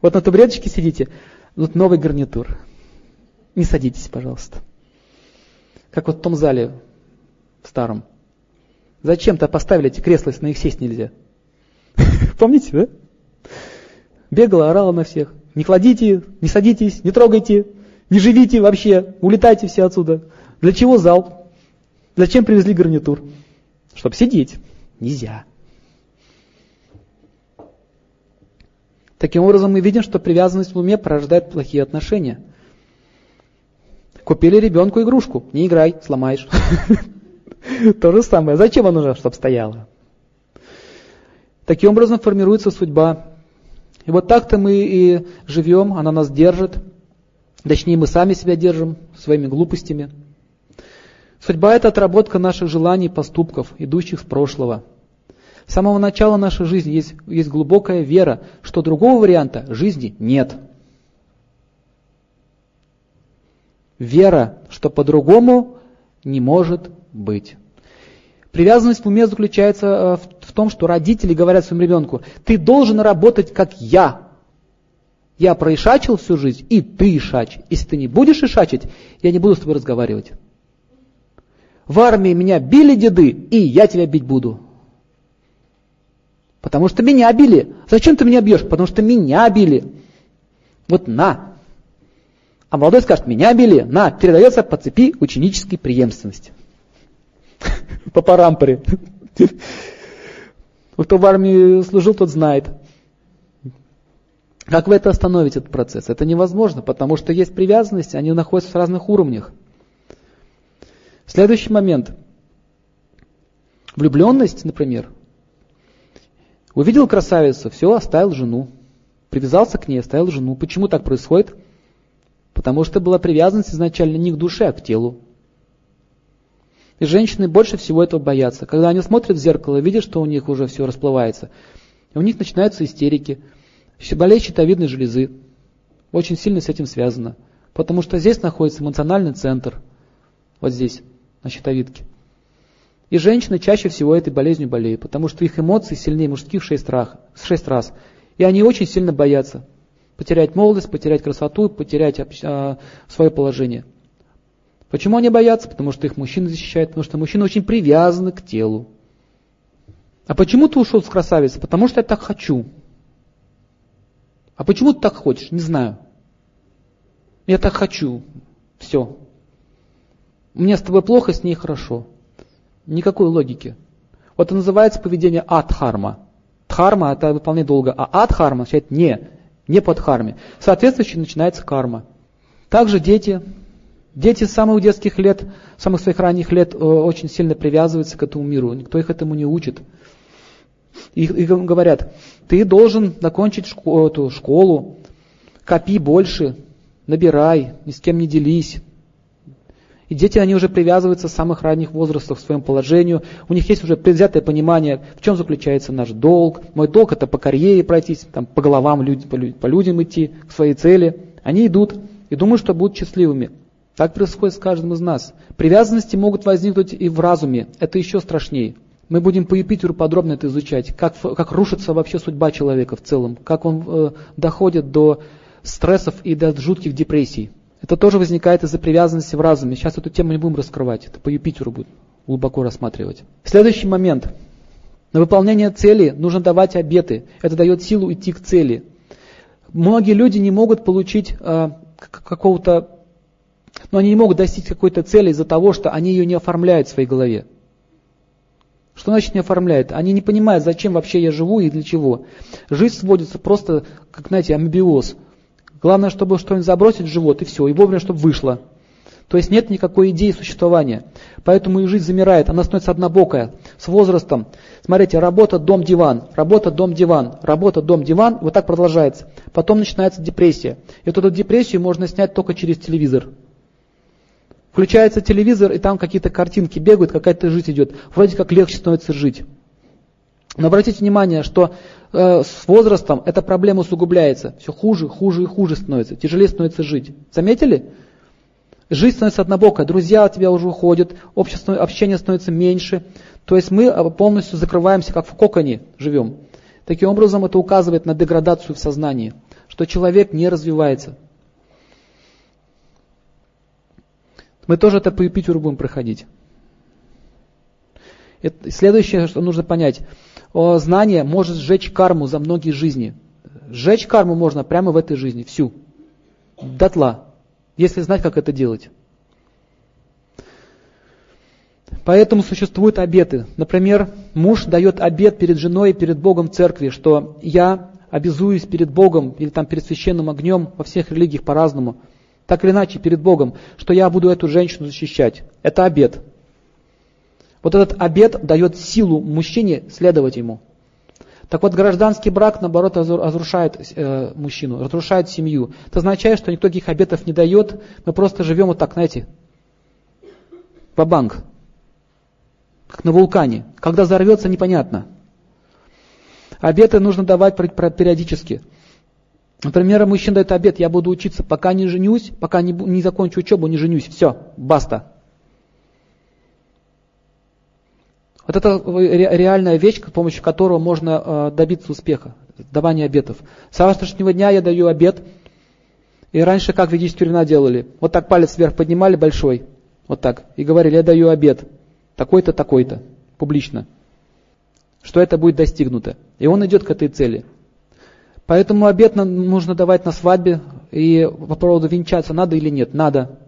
Вот на табуреточке сидите, вот новый гарнитур. Не садитесь, пожалуйста. Как вот в том зале, в старом. Зачем-то поставили эти кресла, если на них сесть нельзя. Помните, да? Бегала, орала на всех. Не кладите, не садитесь, не трогайте, не живите вообще, улетайте все отсюда. Для чего зал? Зачем привезли гарнитур? Чтобы сидеть. Нельзя. Таким образом, мы видим, что привязанность в уме порождает плохие отношения. Купили ребенку игрушку. Не играй, сломаешь. То же самое. Зачем она нужна, чтобы стояла? Таким образом формируется судьба. И вот так-то мы и живем, она нас держит. Точнее, мы сами себя держим своими глупостями. Судьба – это отработка наших желаний и поступков, идущих с прошлого. С самого начала нашей жизни есть, есть глубокая вера, что другого варианта жизни нет. Вера, что по-другому не может быть. Привязанность в уме заключается э, в том, что родители говорят своему ребенку, ты должен работать как я. Я проишачил всю жизнь, и ты ишачь. Если ты не будешь ишачить, я не буду с тобой разговаривать. В армии меня били деды, и я тебя бить буду. Потому что меня били. Зачем ты меня бьешь? Потому что меня били. Вот на. А молодой скажет, меня били. На, передается по цепи ученической преемственности. По парампоре. Кто в армии служил, тот знает. Как вы это остановите, этот процесс? Это невозможно, потому что есть привязанности, они находятся в разных уровнях. Следующий момент. Влюбленность, например. Увидел красавицу, все, оставил жену. Привязался к ней, оставил жену. Почему так происходит? Потому что была привязанность изначально не к душе, а к телу. И женщины больше всего этого боятся. Когда они смотрят в зеркало, видят, что у них уже все расплывается. И у них начинаются истерики. Болезнь щитовидной железы. Очень сильно с этим связано. Потому что здесь находится эмоциональный центр. Вот здесь на щитовидке. И женщины чаще всего этой болезнью болеют, потому что их эмоции сильнее мужских 6 раз. 6 раз. И они очень сильно боятся потерять молодость, потерять красоту, потерять а, свое положение. Почему они боятся? Потому что их мужчины защищают, потому что мужчины очень привязаны к телу. А почему ты ушел с красавицы? Потому что я так хочу. А почему ты так хочешь? Не знаю. Я так хочу. Все. Мне с тобой плохо, с ней хорошо. Никакой логики. Вот это называется поведение адхарма. Дхарма это выполнять долго, а адхарма означает не, не под харме. Соответствующе начинается карма. Также дети. Дети с самых детских лет, с самых своих ранних лет э, очень сильно привязываются к этому миру. Никто их этому не учит. И, и говорят, ты должен закончить школу, эту школу, копи больше, набирай, ни с кем не делись, и дети, они уже привязываются с самых ранних возрастов к своему положению. У них есть уже предвзятое понимание, в чем заключается наш долг. Мой долг это по карьере пройтись, там, по головам, по людям идти к своей цели. Они идут и думают, что будут счастливыми. Так происходит с каждым из нас. Привязанности могут возникнуть и в разуме. Это еще страшнее. Мы будем по Юпитеру подробно это изучать, как, как рушится вообще судьба человека в целом, как он э, доходит до стрессов и до жутких депрессий. Это тоже возникает из-за привязанности в разуме. Сейчас эту тему не будем раскрывать, это по Юпитеру будет глубоко рассматривать. Следующий момент. На выполнение цели нужно давать обеты. Это дает силу идти к цели. Многие люди не могут получить э, какого-то, но они не могут достичь какой-то цели из-за того, что они ее не оформляют в своей голове. Что значит не оформляют? Они не понимают, зачем вообще я живу и для чего. Жизнь сводится просто, как, знаете, амбиоз. Главное, чтобы что-нибудь забросить в живот, и все, и вовремя, чтобы вышло. То есть нет никакой идеи существования. Поэтому и жизнь замирает, она становится однобокая, с возрастом. Смотрите, работа, дом, диван, работа, дом, диван, работа, дом, диван, вот так продолжается. Потом начинается депрессия. И вот эту депрессию можно снять только через телевизор. Включается телевизор, и там какие-то картинки бегают, какая-то жизнь идет. Вроде как легче становится жить. Но обратите внимание, что э, с возрастом эта проблема усугубляется. Все хуже, хуже и хуже становится. Тяжелее становится жить. Заметили? Жизнь становится однобокая, друзья от тебя уже уходят, общество, общение становится меньше. То есть мы э, полностью закрываемся, как в коконе живем. Таким образом, это указывает на деградацию в сознании, что человек не развивается. Мы тоже это по Юпитеру будем проходить. Это, следующее, что нужно понять знание может сжечь карму за многие жизни. Сжечь карму можно прямо в этой жизни, всю. Дотла. Если знать, как это делать. Поэтому существуют обеты. Например, муж дает обет перед женой и перед Богом церкви, что я обязуюсь перед Богом или там перед священным огнем, во всех религиях по-разному, так или иначе перед Богом, что я буду эту женщину защищать. Это обет. Вот этот обет дает силу мужчине следовать ему. Так вот, гражданский брак, наоборот, разрушает э, мужчину, разрушает семью. Это означает, что никто таких обетов не дает, мы просто живем вот так, знаете, по банк, как на вулкане. Когда взорвется, непонятно. Обеты нужно давать периодически. Например, мужчина дает обет, я буду учиться, пока не женюсь, пока не, не закончу учебу, не женюсь. Все, баста. Вот это реальная вещь, с помощью которого можно э, добиться успеха, давания обетов. С завтрашнего дня я даю обет, и раньше как ведись тюрьма делали? Вот так палец вверх поднимали большой, вот так, и говорили, я даю обет, такой-то, такой-то, публично, что это будет достигнуто. И он идет к этой цели. Поэтому обет нужно давать на свадьбе, и по поводу венчаться надо или нет, надо.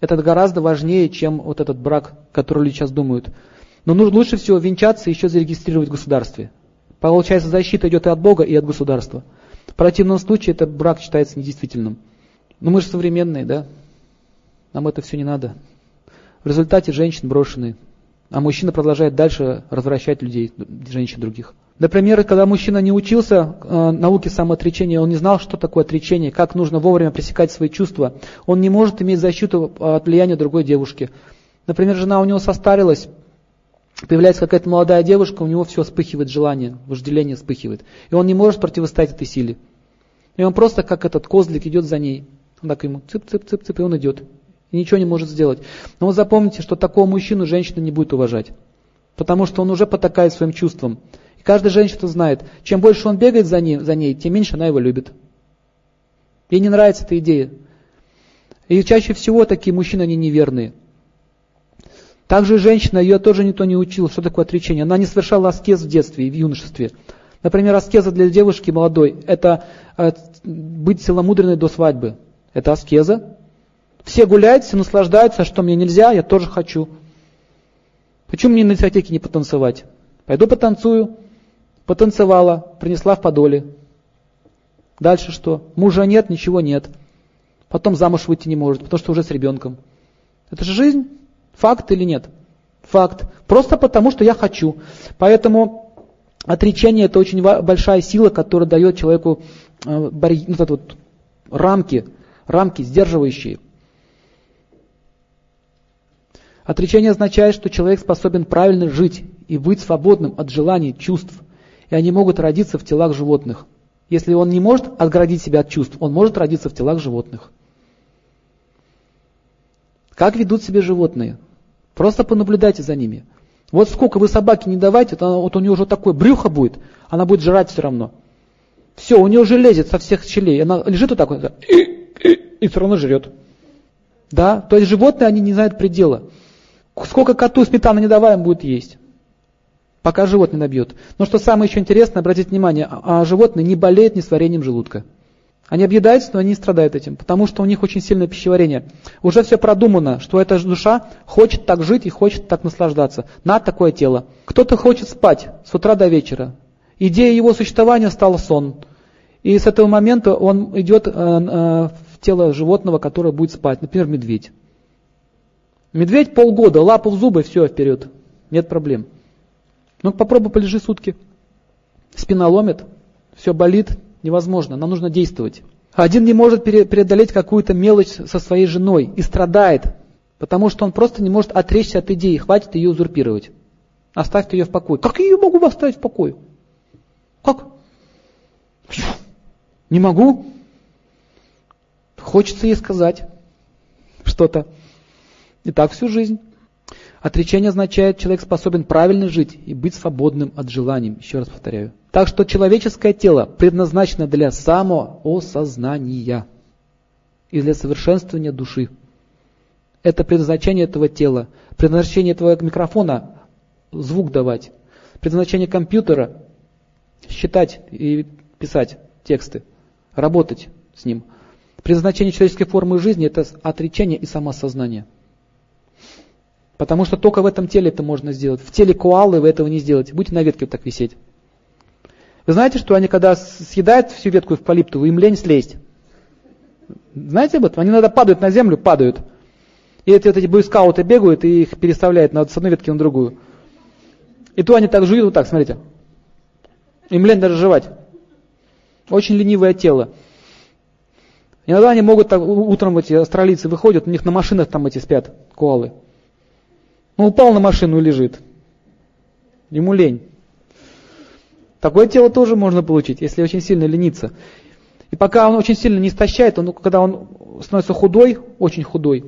Это гораздо важнее, чем вот этот брак, который люди сейчас думают. Но нужно лучше всего венчаться и еще зарегистрировать в государстве. Получается, защита идет и от Бога, и от государства. В противном случае этот брак считается недействительным. Но мы же современные, да? Нам это все не надо. В результате женщин брошены, а мужчина продолжает дальше развращать людей, женщин других. Например, когда мужчина не учился э, науке самоотречения, он не знал, что такое отречение, как нужно вовремя пресекать свои чувства, он не может иметь защиту от влияния другой девушки. Например, жена у него состарилась, появляется какая-то молодая девушка, у него все вспыхивает желание, вожделение вспыхивает. И он не может противостоять этой силе. И он просто как этот козлик идет за ней. Он так ему цып-цып-цып-цып, и он идет. И ничего не может сделать. Но вот запомните, что такого мужчину женщина не будет уважать. потому что он уже потакает своим чувствам. И каждая женщина знает, чем больше он бегает за ней, за ней, тем меньше она его любит. Ей не нравится эта идея. И чаще всего такие мужчины, они неверные. Также женщина, ее тоже никто не учил, что такое отречение. Она не совершала аскез в детстве и в юношестве. Например, аскеза для девушки молодой – это э, быть целомудренной до свадьбы. Это аскеза. Все гуляют, все наслаждаются, а что мне нельзя, я тоже хочу. Почему мне на дискотеке не потанцевать? Пойду потанцую. Потанцевала, принесла в подоле. Дальше что? Мужа нет, ничего нет. Потом замуж выйти не может, потому что уже с ребенком. Это же жизнь. Факт или нет? Факт. Просто потому, что я хочу. Поэтому отречение это очень большая сила, которая дает человеку э, барь... ну, вот, рамки, рамки сдерживающие. Отречение означает, что человек способен правильно жить и быть свободным от желаний, чувств, и они могут родиться в телах животных. Если он не может отгородить себя от чувств, он может родиться в телах животных. Как ведут себя животные? Просто понаблюдайте за ними. Вот сколько вы собаке не давайте, то вот у нее уже такое брюхо будет, она будет жрать все равно. Все, у нее уже лезет со всех щелей. Она лежит вот так вот и, все равно жрет. Да? То есть животные, они не знают предела. Сколько коту сметаны не даваем, будет есть. Пока живот не набьет. Но что самое еще интересное, обратите внимание, а, а животные не болеют несварением желудка. Они объедаются, но они не страдают этим, потому что у них очень сильное пищеварение. Уже все продумано, что эта душа хочет так жить и хочет так наслаждаться. На такое тело. Кто-то хочет спать с утра до вечера. Идея его существования стала сон. И с этого момента он идет э, э, в тело животного, которое будет спать. Например, медведь. Медведь полгода, лапу в зубы, все, вперед. Нет проблем. Ну попробуй полежи сутки. Спина ломит, все болит, невозможно, нам нужно действовать. Один не может преодолеть какую-то мелочь со своей женой и страдает, потому что он просто не может отречься от идеи, хватит ее узурпировать. Оставьте ее в покое. Как я ее могу оставить в покое? Как? Не могу. Хочется ей сказать что-то. И так всю жизнь. Отречение означает, человек способен правильно жить и быть свободным от желаний. Еще раз повторяю. Так что человеческое тело предназначено для самоосознания и для совершенствования души. Это предназначение этого тела, предназначение этого микрофона звук давать, предназначение компьютера считать и писать тексты, работать с ним. Предназначение человеческой формы жизни – это отречение и самосознание. Потому что только в этом теле это можно сделать. В теле коалы вы этого не сделаете. Будете на ветке вот так висеть. Вы знаете, что они когда съедают всю ветку эвкалиптовую, им лень слезть. Знаете об этом? Они иногда падают на землю, падают. И эти, вот эти бойскауты бегают и их переставляют с одной ветки на другую. И то они так жуют, вот так, смотрите. Им лень даже жевать. Очень ленивое тело. Иногда они могут так, утром эти австралийцы выходят, у них на машинах там эти спят, коалы. Он упал на машину и лежит. Ему лень. Такое тело тоже можно получить, если очень сильно лениться. И пока он очень сильно не истощает, он, когда он становится худой, очень худой,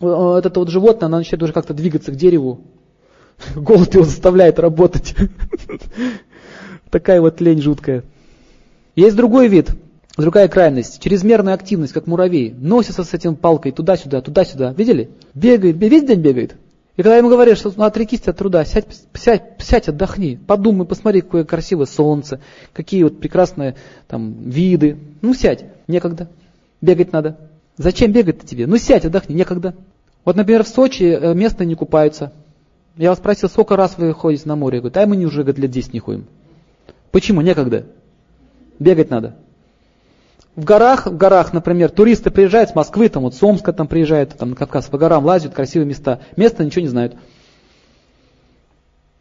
э, это вот животное, оно начинает уже как-то двигаться к дереву. Голод его заставляет работать. Такая вот лень жуткая. Есть другой вид, другая крайность. Чрезмерная активность, как муравей. Носится с этим палкой туда-сюда, туда-сюда. Видели? Бегает, весь день бегает. И когда ему говорят, что ну, отрекись от труда, сядь, сядь, сядь, отдохни, подумай, посмотри, какое красивое солнце, какие вот прекрасные там виды. Ну сядь, некогда. Бегать надо. Зачем бегать-то тебе? Ну сядь, отдохни, некогда. Вот, например, в Сочи э, местные не купаются. Я вас спросил, сколько раз вы ходите на море? Я говорю, да мы не уже лет 10 не ходим. Почему? Некогда. Бегать надо. В горах, в горах, например, туристы приезжают с Москвы, там вот с Омска там приезжают, там на Кавказ, по горам лазят, красивые места. Места ничего не знают.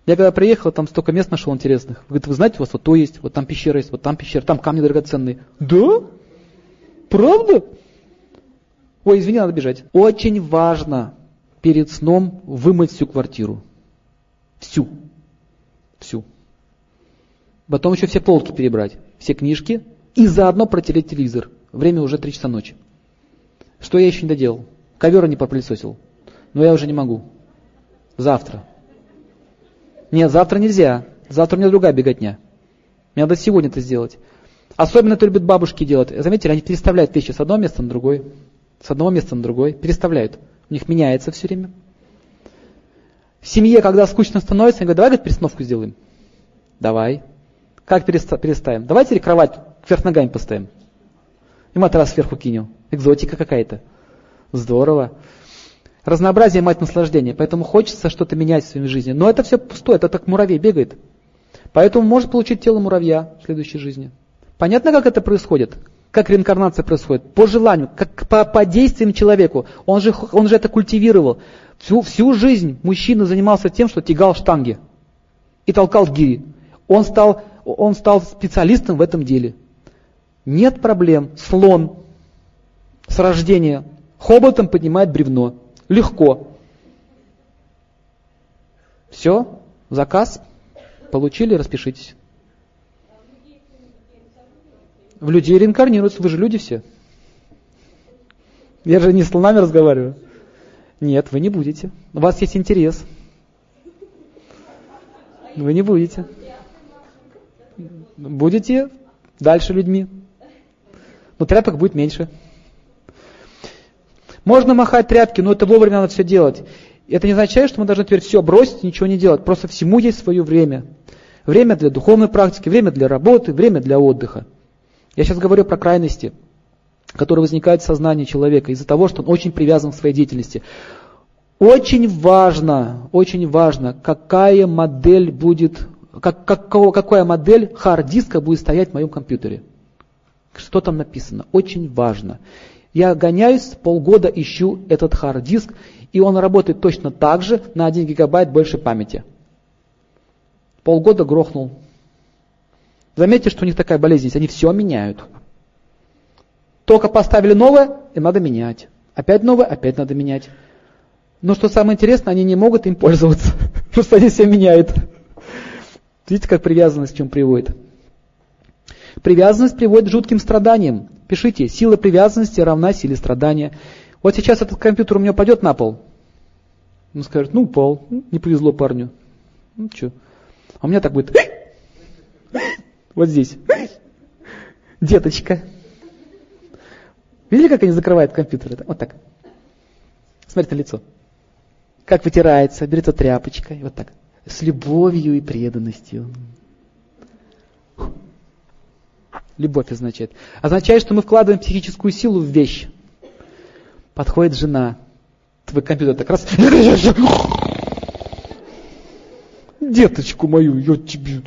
Я когда приехал, там столько мест нашел интересных. Говорит, вы знаете, у вас вот то есть, вот там пещера есть, вот там пещера, там камни драгоценные. Да? Правда? Ой, извини, надо бежать. Очень важно перед сном вымыть всю квартиру. Всю. Всю. Потом еще все полки перебрать. Все книжки, и заодно протереть телевизор. Время уже 3 часа ночи. Что я еще не доделал? Ковер не попылесосил. Но я уже не могу. Завтра. Нет, завтра нельзя. Завтра у меня другая беготня. Мне надо сегодня это сделать. Особенно это любят бабушки делать. Заметили, они переставляют вещи с одного места на другой. С одного места на другой. Переставляют. У них меняется все время. В семье, когда скучно становится, они говорят, давай говорит, перестановку сделаем. Давай. Как переставим? Давайте кровать вверх ногами поставим. И матрас сверху кинем. Экзотика какая-то. Здорово. Разнообразие мать наслаждения. Поэтому хочется что-то менять в своей жизни. Но это все пустое, это так муравей бегает. Поэтому может получить тело муравья в следующей жизни. Понятно, как это происходит? Как реинкарнация происходит? По желанию, как по, по действиям человеку. Он же, он же это культивировал. Всю, всю жизнь мужчина занимался тем, что тягал штанги и толкал гири. Он стал, он стал специалистом в этом деле. Нет проблем. Слон с рождения хоботом поднимает бревно. Легко. Все, заказ, получили, распишитесь. В людей реинкарнируются, вы же люди все. Я же не с слонами разговариваю. Нет, вы не будете. У вас есть интерес. Вы не будете. Будете дальше людьми. Но тряпок будет меньше. Можно махать тряпки, но это вовремя надо все делать. Это не означает, что мы должны теперь все бросить, ничего не делать. Просто всему есть свое время. Время для духовной практики, время для работы, время для отдыха. Я сейчас говорю про крайности, которые возникают в сознании человека из-за того, что он очень привязан к своей деятельности. Очень важно, очень важно, какая модель будет, как, какого, какая модель хард-диска будет стоять в моем компьютере. Что там написано? Очень важно. Я гоняюсь, полгода ищу этот хард-диск, и он работает точно так же на 1 гигабайт больше памяти. Полгода грохнул. Заметьте, что у них такая болезнь есть, они все меняют. Только поставили новое, им надо менять. Опять новое, опять надо менять. Но что самое интересное, они не могут им пользоваться, потому что они все меняют. Видите, как привязанность в чем приводит? Привязанность приводит к жутким страданиям. Пишите, сила привязанности равна силе страдания. Вот сейчас этот компьютер у меня пойдет на пол. Он скажет, ну упал, не повезло парню. Ну что? А у меня так будет. Вот здесь. Деточка. Видели, как они закрывают компьютер? Вот так. Смотрите на лицо как вытирается, берется тряпочкой, вот так, с любовью и преданностью. Любовь означает. Означает, что мы вкладываем психическую силу в вещь. Подходит жена, твой компьютер так раз. Деточку мою, я тебе.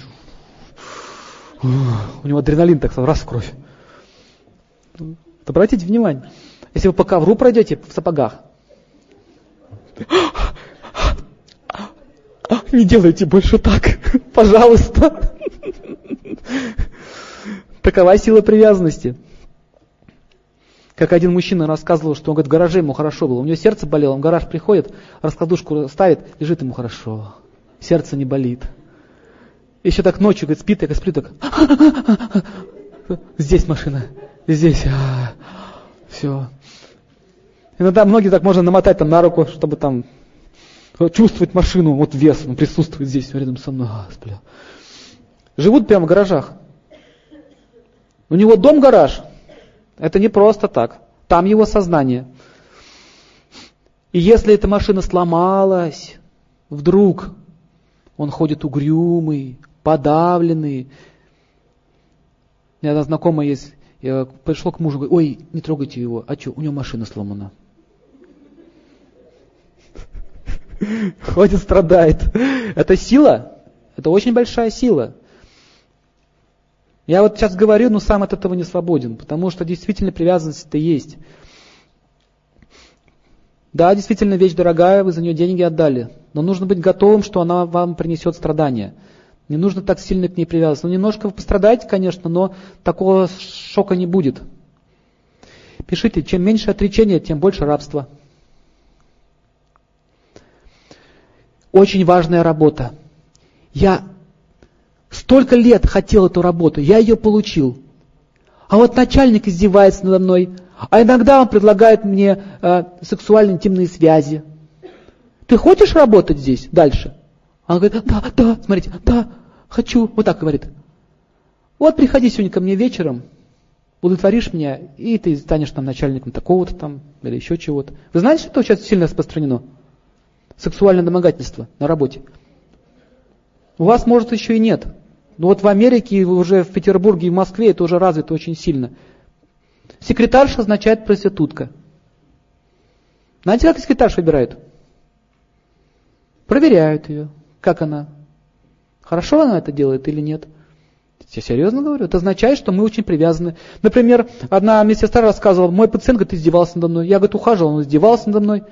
У него адреналин так раз в кровь. Обратите внимание, если вы по ковру пройдете в сапогах, не делайте больше так, пожалуйста. Такова сила привязанности. Как один мужчина рассказывал, что он говорит, в гараже ему хорошо было. У него сердце болело, он в гараж приходит, раскладушку ставит, лежит ему хорошо. Сердце не болит. Еще так ночью, говорит, спит, я сплю так. Здесь машина, здесь. А, все. Иногда многие так можно намотать там на руку, чтобы там чувствовать машину, вот вес, он присутствует здесь рядом со мной. А, сплю. Живут прямо в гаражах. У него дом-гараж. Это не просто так. Там его сознание. И если эта машина сломалась, вдруг он ходит угрюмый, подавленный. У меня одна знакомая есть, я пришел к мужу, говорю, ой, не трогайте его, а что, у него машина сломана. ходит, страдает. Это сила, это очень большая сила. Я вот сейчас говорю, но сам от этого не свободен, потому что действительно привязанность-то есть. Да, действительно вещь дорогая, вы за нее деньги отдали, но нужно быть готовым, что она вам принесет страдания. Не нужно так сильно к ней привязываться. Ну, немножко вы пострадаете, конечно, но такого шока не будет. Пишите, чем меньше отречения, тем больше рабства. Очень важная работа. Я столько лет хотел эту работу, я ее получил. А вот начальник издевается надо мной, а иногда он предлагает мне э, сексуально интимные связи. Ты хочешь работать здесь дальше? Она говорит, да, да, смотрите, да, хочу. Вот так говорит. Вот приходи сегодня ко мне вечером, удовлетворишь меня, и ты станешь там начальником такого-то там, или еще чего-то. Вы знаете, что сейчас сильно распространено? Сексуальное домогательство на работе. У вас, может, еще и нет. Но вот в Америке, уже в Петербурге и в Москве это уже развито очень сильно. Секретарша означает проститутка. Знаете, как секретарш выбирают? Проверяют ее, как она. Хорошо она это делает или нет. Я серьезно говорю, это означает, что мы очень привязаны. Например, одна медсестра рассказывала, мой пациент, говорит, издевался надо мной. Я, говорит, ухаживал, он издевался надо мной.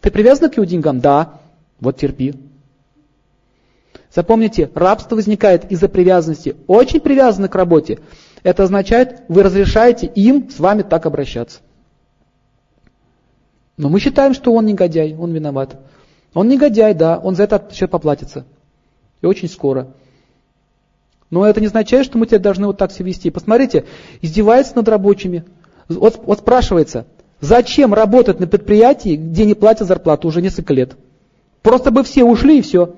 Ты привязан к его деньгам? Да. Вот терпи. Запомните, рабство возникает из-за привязанности. Очень привязаны к работе. Это означает, вы разрешаете им с вами так обращаться. Но мы считаем, что он негодяй, он виноват. Он негодяй, да, он за это еще поплатится. И очень скоро. Но это не означает, что мы тебя должны вот так себя вести. Посмотрите, издевается над рабочими. Вот, вот спрашивается, зачем работать на предприятии, где не платят зарплату уже несколько лет? Просто бы все ушли и все.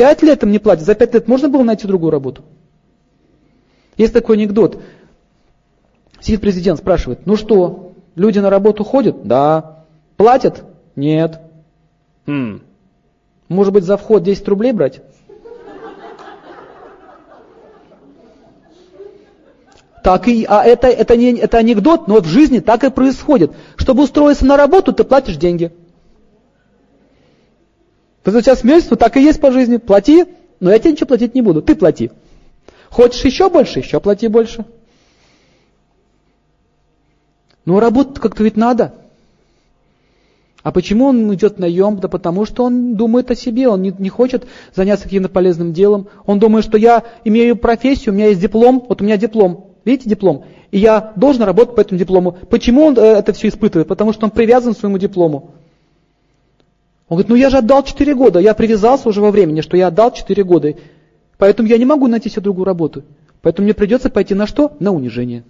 Пять лет им не платят, за пять лет можно было найти другую работу? Есть такой анекдот. Сидит президент, спрашивает, ну что, люди на работу ходят? Да. Платят? Нет. Хм. Может быть, за вход 10 рублей брать? Так и, а это, это, не, это анекдот, но в жизни так и происходит. Чтобы устроиться на работу, ты платишь деньги. Ты сейчас смеешься, но так и есть по жизни. Плати, но я тебе ничего платить не буду, ты плати. Хочешь еще больше, еще плати больше. Но работать как-то ведь надо. А почему он идет наем? Да потому что он думает о себе, он не, не хочет заняться каким-то полезным делом. Он думает, что я имею профессию, у меня есть диплом, вот у меня диплом, Видите диплом? И я должен работать по этому диплому. Почему он э, это все испытывает? Потому что он привязан к своему диплому. Он говорит, ну я же отдал 4 года, я привязался уже во времени, что я отдал 4 года. Поэтому я не могу найти себе другую работу. Поэтому мне придется пойти на что? На унижение.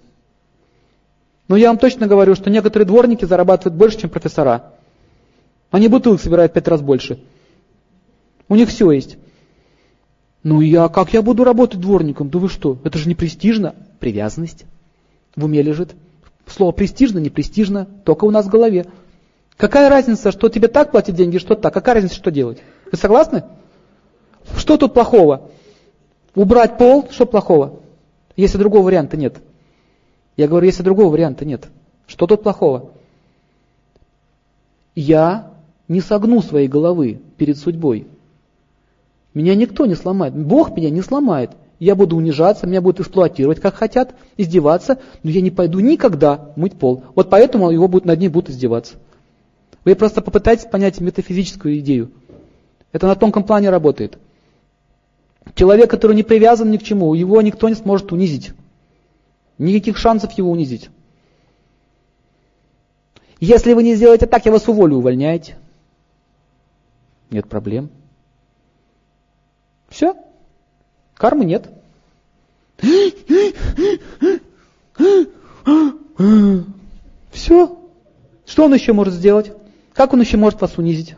Но я вам точно говорю, что некоторые дворники зарабатывают больше, чем профессора. Они бутылок собирают пять раз больше. У них все есть. Ну я, как я буду работать дворником? Да вы что, это же не престижно. Привязанность в уме лежит. Слово престижно, не престижно, только у нас в голове. Какая разница, что тебе так платят деньги, что так? Какая разница, что делать? Вы согласны? Что тут плохого? Убрать пол, что плохого? Если другого варианта нет. Я говорю, если другого варианта нет. Что тут плохого? Я не согну своей головы перед судьбой. Меня никто не сломает. Бог меня не сломает. Я буду унижаться, меня будут эксплуатировать, как хотят, издеваться, но я не пойду никогда мыть пол. Вот поэтому его будут, над ним будут издеваться. Вы просто попытайтесь понять метафизическую идею. Это на тонком плане работает. Человек, который не привязан ни к чему, его никто не сможет унизить. Никаких шансов его унизить. Если вы не сделаете так, я вас уволю, увольняете. Нет проблем. Все. Кармы нет. Все. Что он еще может сделать? Как он еще может вас унизить?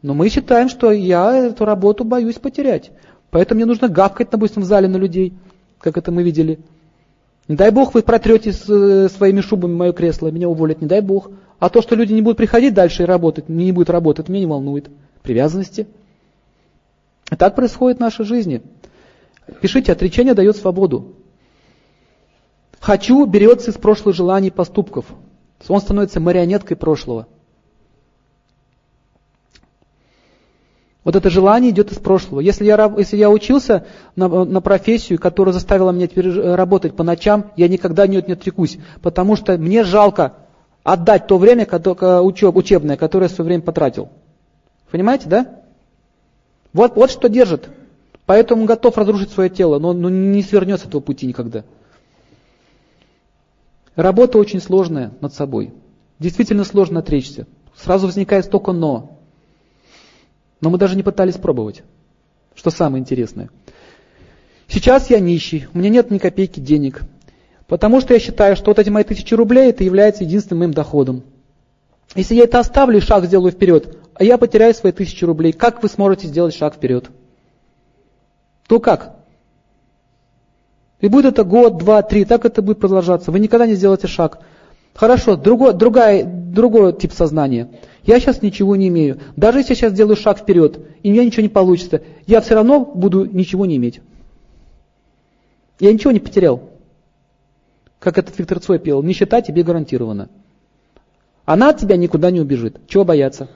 Но мы считаем, что я эту работу боюсь потерять. Поэтому мне нужно гавкать, допустим, в зале на людей, как это мы видели. Не дай бог вы протрете э, своими шубами мое кресло, меня уволят, не дай бог. А то, что люди не будут приходить дальше и работать, не будут работать, меня не волнует. Привязанности. И так происходит в нашей жизни. Пишите, отречение дает свободу. Хочу берется из прошлых желаний поступков. Он становится марионеткой прошлого. Вот это желание идет из прошлого. Если я, если я учился на, на профессию, которая заставила меня работать по ночам, я никогда не, не отрекусь, потому что мне жалко отдать то время которое, учеб, учебное, которое я в свое время потратил. Понимаете, да? Вот, вот что держит. Поэтому он готов разрушить свое тело, но, но не свернет с этого пути никогда. Работа очень сложная над собой. Действительно сложно отречься. Сразу возникает столько «но». Но мы даже не пытались пробовать. Что самое интересное. Сейчас я нищий, у меня нет ни копейки денег. Потому что я считаю, что вот эти мои тысячи рублей, это является единственным моим доходом. Если я это оставлю и шаг сделаю вперед, а я потеряю свои тысячи рублей. Как вы сможете сделать шаг вперед? То как? И будет это год, два, три, так это будет продолжаться. Вы никогда не сделаете шаг. Хорошо, другой, другая, другой тип сознания. Я сейчас ничего не имею. Даже если я сейчас сделаю шаг вперед, и у меня ничего не получится, я все равно буду ничего не иметь. Я ничего не потерял. Как этот Виктор Цой пел, нищета тебе гарантирована. Она от тебя никуда не убежит. Чего бояться?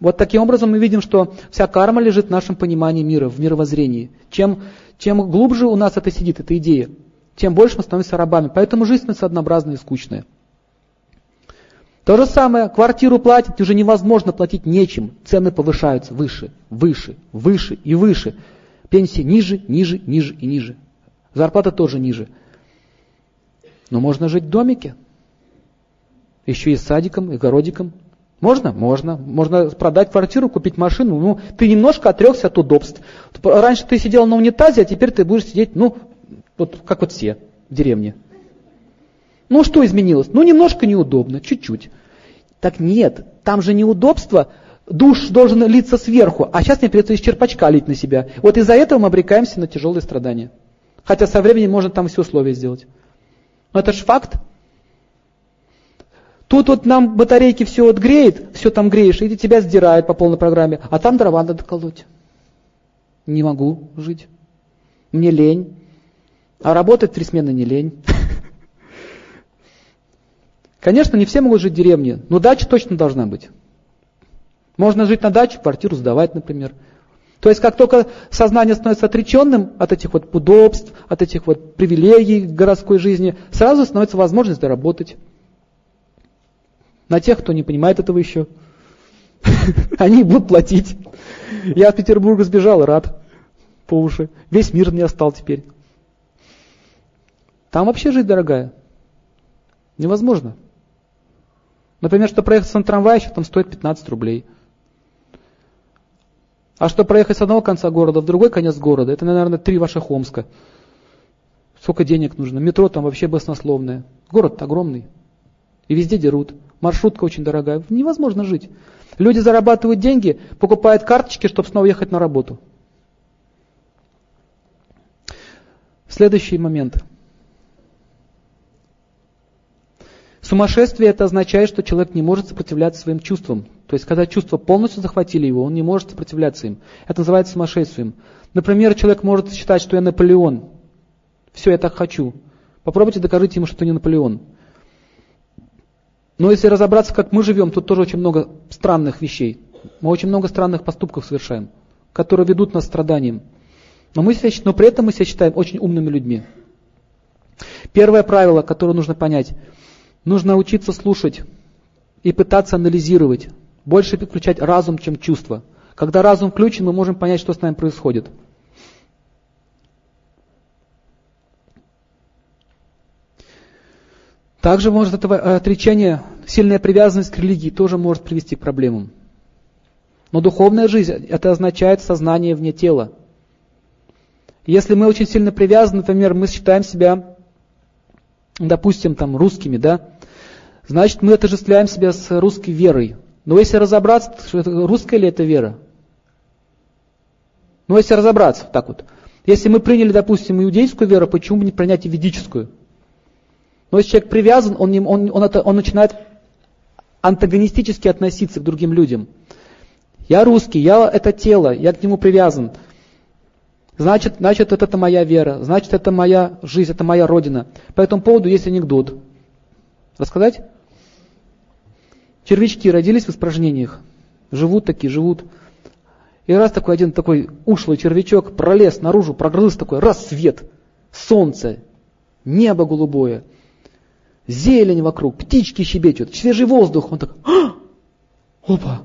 Вот таким образом мы видим, что вся карма лежит в нашем понимании мира, в мировоззрении. Чем, чем глубже у нас это сидит, эта идея, тем больше мы становимся рабами. Поэтому жизнь становится однообразная и скучная. То же самое, квартиру платить уже невозможно платить нечем. Цены повышаются выше, выше, выше и выше. Пенсии ниже, ниже, ниже и ниже. Зарплата тоже ниже. Но можно жить в домике. Еще и с садиком, и городиком. Можно? Можно. Можно продать квартиру, купить машину. Ну, ты немножко отрекся от удобств. Раньше ты сидел на унитазе, а теперь ты будешь сидеть, ну, вот как вот все в деревне. Ну, что изменилось? Ну, немножко неудобно, чуть-чуть. Так нет, там же неудобство, душ должен литься сверху, а сейчас мне придется из черпачка лить на себя. Вот из-за этого мы обрекаемся на тяжелые страдания. Хотя со временем можно там все условия сделать. Но это же факт. Тут вот нам батарейки все вот греет, все там греешь, и тебя сдирают по полной программе, а там дрова надо колоть. Не могу жить. Мне лень. А работать три смены не лень. Конечно, не все могут жить в деревне, но дача точно должна быть. Можно жить на даче, квартиру сдавать, например. То есть, как только сознание становится отреченным от этих вот удобств, от этих вот привилегий городской жизни, сразу становится возможность заработать. На тех, кто не понимает этого еще. Они будут платить. Я от Петербурга сбежал, рад по уши. Весь мир мне остал теперь. Там вообще жить дорогая. Невозможно. Например, что проехать на трамвае еще там стоит 15 рублей. А что проехать с одного конца города в другой конец города, это, наверное, три ваших Омска. Сколько денег нужно? Метро там вообще баснословное. Город огромный. И везде дерут. Маршрутка очень дорогая. Невозможно жить. Люди зарабатывают деньги, покупают карточки, чтобы снова ехать на работу. Следующий момент – Сумасшествие это означает, что человек не может сопротивляться своим чувствам. То есть, когда чувства полностью захватили его, он не может сопротивляться им. Это называется сумасшествием. Например, человек может считать, что я Наполеон. Все, я так хочу. Попробуйте докажите ему, что ты не Наполеон. Но если разобраться, как мы живем, тут тоже очень много странных вещей. Мы очень много странных поступков совершаем, которые ведут нас к страданиям. Но, мы себя, но при этом мы себя считаем очень умными людьми. Первое правило, которое нужно понять – Нужно учиться слушать и пытаться анализировать. Больше включать разум, чем чувство. Когда разум включен, мы можем понять, что с нами происходит. Также может это отречение, сильная привязанность к религии тоже может привести к проблемам. Но духовная жизнь, это означает сознание вне тела. Если мы очень сильно привязаны, например, мы считаем себя, допустим, там, русскими, да, значит мы отождествляем себя с русской верой. Но если разобраться, что это, русская ли это вера? Ну, если разобраться, так вот. Если мы приняли, допустим, иудейскую веру, почему бы не принять и ведическую? Но если человек привязан, он, он, он, это, он начинает антагонистически относиться к другим людям. Я русский, я это тело, я к нему привязан. Значит, значит, это, это моя вера, значит, это моя жизнь, это моя родина. По этому поводу есть анекдот. Рассказать? Червячки родились в испражнениях. Живут такие, живут. И раз такой один такой ушлый червячок пролез наружу, прогрыз такой, раз свет, солнце, небо голубое, зелень вокруг, птички щебечут, свежий воздух. Он так, а! опа,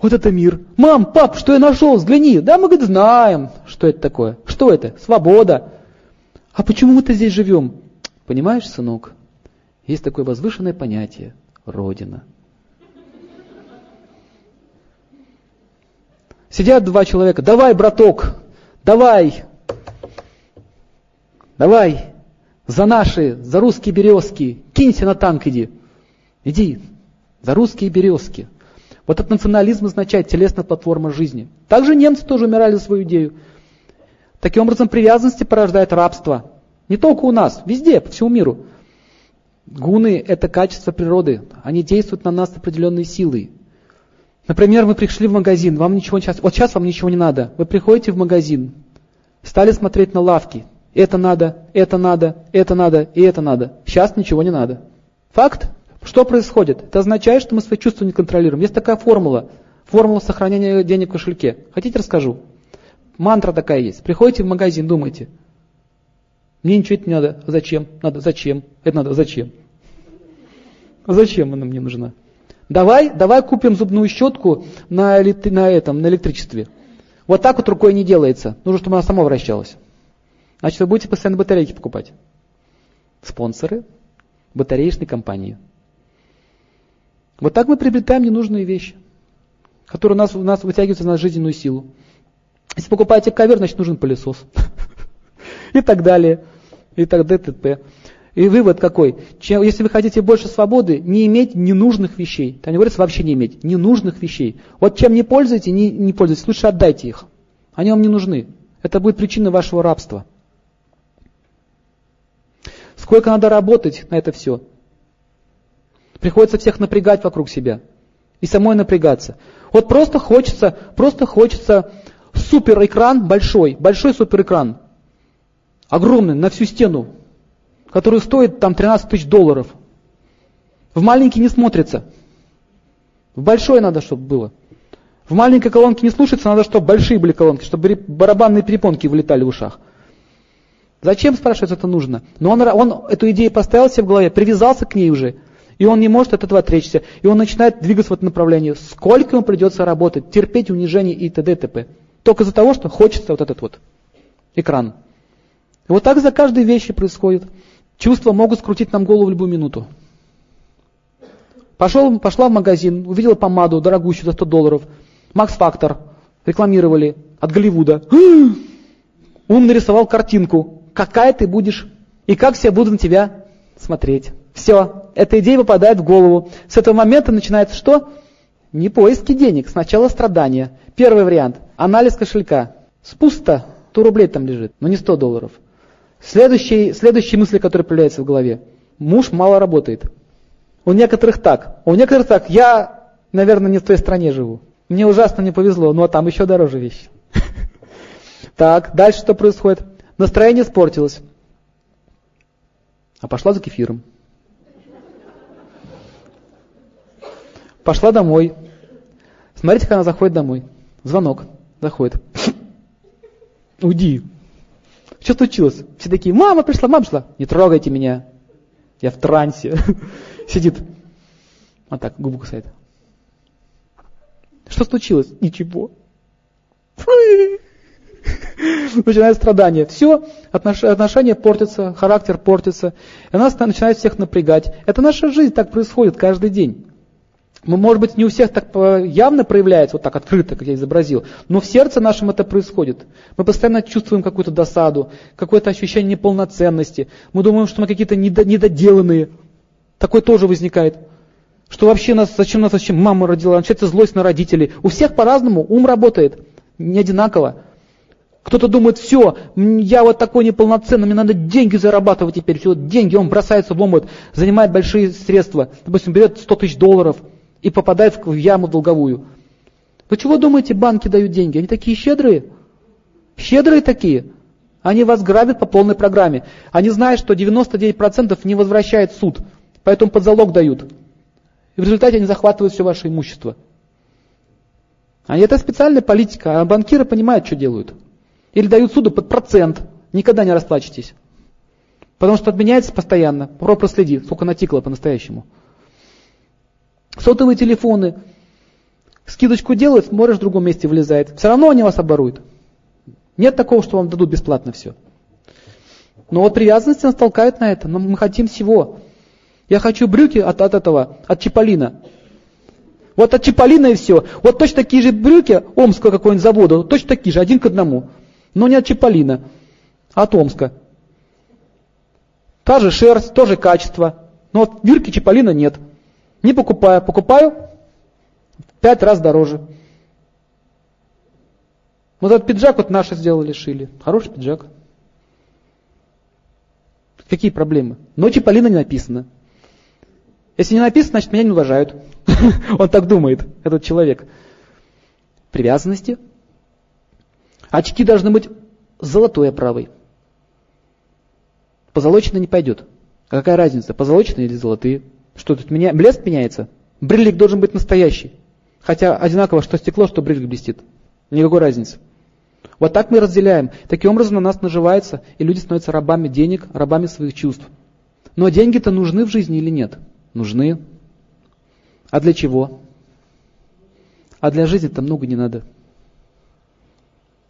вот это мир. Мам, пап, что я нашел, взгляни. Да, мы, говорит, знаем, что это такое. Что это? Свобода. А почему мы-то здесь живем? Понимаешь, сынок, есть такое возвышенное понятие – Родина – Сидят два человека, давай, браток, давай, давай, за наши, за русские березки, кинься на танк иди. Иди, за русские березки. Вот этот национализм означает телесная платформа жизни. Также немцы тоже умирали за свою идею. Таким образом, привязанности порождает рабство. Не только у нас, везде, по всему миру. Гуны – это качество природы. Они действуют на нас определенной силой. Например, вы пришли в магазин, вам ничего сейчас, вот сейчас вам ничего не надо. Вы приходите в магазин, стали смотреть на лавки. Это надо, это надо, это надо и это надо. Сейчас ничего не надо. Факт. Что происходит? Это означает, что мы свои чувства не контролируем. Есть такая формула. Формула сохранения денег в кошельке. Хотите, расскажу? Мантра такая есть. Приходите в магазин, думайте. Мне ничего это не надо. Зачем? Надо. Зачем? Это надо. Зачем? Зачем она мне нужна? Давай, давай купим зубную щетку на, на, этом, на электричестве. Вот так вот рукой не делается. Нужно, чтобы она сама вращалась. Значит, вы будете постоянно батарейки покупать. Спонсоры батареечной компании. Вот так мы приобретаем ненужные вещи, которые у нас, у нас вытягиваются на жизненную силу. Если покупаете ковер, значит нужен пылесос. И так далее. И так далее, т.п. И вывод какой? Чем, если вы хотите больше свободы, не иметь ненужных вещей. Там не говорится вообще не иметь, ненужных вещей. Вот чем не пользуетесь, не, не пользуйтесь, лучше отдайте их. Они вам не нужны. Это будет причиной вашего рабства. Сколько надо работать на это все? Приходится всех напрягать вокруг себя. И самой напрягаться. Вот просто хочется, просто хочется суперэкран большой, большой суперэкран. Огромный, на всю стену который стоит там 13 тысяч долларов. В маленький не смотрится. В большой надо, чтобы было. В маленькой колонке не слушается, надо, чтобы большие были колонки, чтобы барабанные перепонки вылетали в ушах. Зачем, спрашивается, это нужно? Но он, он эту идею поставил себе в голове, привязался к ней уже, и он не может от этого отречься. И он начинает двигаться в этом направлении. Сколько ему придется работать, терпеть унижение и т.д. т.п. Только из-за того, что хочется вот этот вот экран. И вот так за каждой вещи происходит. Чувства могут скрутить нам голову в любую минуту. Пошел, пошла в магазин, увидела помаду дорогущую за 100 долларов. Макс Фактор рекламировали от Голливуда. Он нарисовал картинку. Какая ты будешь и как все будут на тебя смотреть. Все, эта идея попадает в голову. С этого момента начинается что? Не поиски денег, сначала страдания. Первый вариант. Анализ кошелька. Спусто, 100 рублей там лежит, но не 100 долларов. Следующие, следующие мысли, которые появляются в голове. Муж мало работает. У некоторых так. У некоторых так. Я, наверное, не в той стране живу. Мне ужасно не повезло, но там еще дороже вещи. Так, дальше что происходит? Настроение испортилось. А пошла за кефиром. Пошла домой. Смотрите, как она заходит домой. Звонок. Заходит. Уйди. Что случилось? Все такие, мама пришла, мама пришла. Не трогайте меня. Я в трансе. Сидит. Вот так, губу кусает. Что случилось? Ничего. Начинает страдание. Все, отношения портятся, характер портится. И она начинает всех напрягать. Это наша жизнь, так происходит каждый день. Ну, может быть, не у всех так явно проявляется, вот так открыто, как я изобразил, но в сердце нашем это происходит. Мы постоянно чувствуем какую-то досаду, какое-то ощущение неполноценности. Мы думаем, что мы какие-то недоделанные. Такое тоже возникает. Что вообще нас, зачем нас зачем мама родила, начинается злость на родителей. У всех по-разному ум работает, не одинаково. Кто-то думает, все, я вот такой неполноценный, мне надо деньги зарабатывать теперь, все, деньги, он бросается в омут, занимает большие средства, допустим, берет 100 тысяч долларов – и попадает в яму долговую. Вы чего думаете, банки дают деньги? Они такие щедрые? Щедрые такие. Они вас грабят по полной программе. Они знают, что 99% не возвращает суд, поэтому под залог дают. И в результате они захватывают все ваше имущество. А это специальная политика, а банкиры понимают, что делают. Или дают суду под процент, никогда не расплачетесь. Потому что отменяется постоянно. Попробуй проследи, сколько натикло по-настоящему. Сотовые телефоны. Скидочку делают, смотришь, в другом месте влезает. Все равно они вас оборуют. Нет такого, что вам дадут бесплатно все. Но вот привязанность нас толкает на это. Но мы хотим всего. Я хочу брюки от, от этого, от Чиполлина. Вот от Чиполлина и все. Вот точно такие же брюки Омского какого-нибудь завода, точно такие же, один к одному. Но не от Чиполлина, а от Омска. Та же шерсть, тоже качество. Но вот бирки Чиполлина нет. Не покупаю. Покупаю Пять раз дороже. Вот этот пиджак вот наши сделали, шили. Хороший пиджак. Какие проблемы? Ночи Полина не написано. Если не написано, значит меня не уважают. Он так думает, этот человек. Привязанности. Очки должны быть золотой оправой. Позолоченный не пойдет. А какая разница, позолоченные или золотые? Что тут меня, блеск меняется? Бриллик должен быть настоящий. Хотя одинаково, что стекло, что бриллик блестит. Никакой разницы. Вот так мы разделяем. Таким образом на нас наживается, и люди становятся рабами денег, рабами своих чувств. Но деньги-то нужны в жизни или нет? Нужны. А для чего? А для жизни-то много не надо.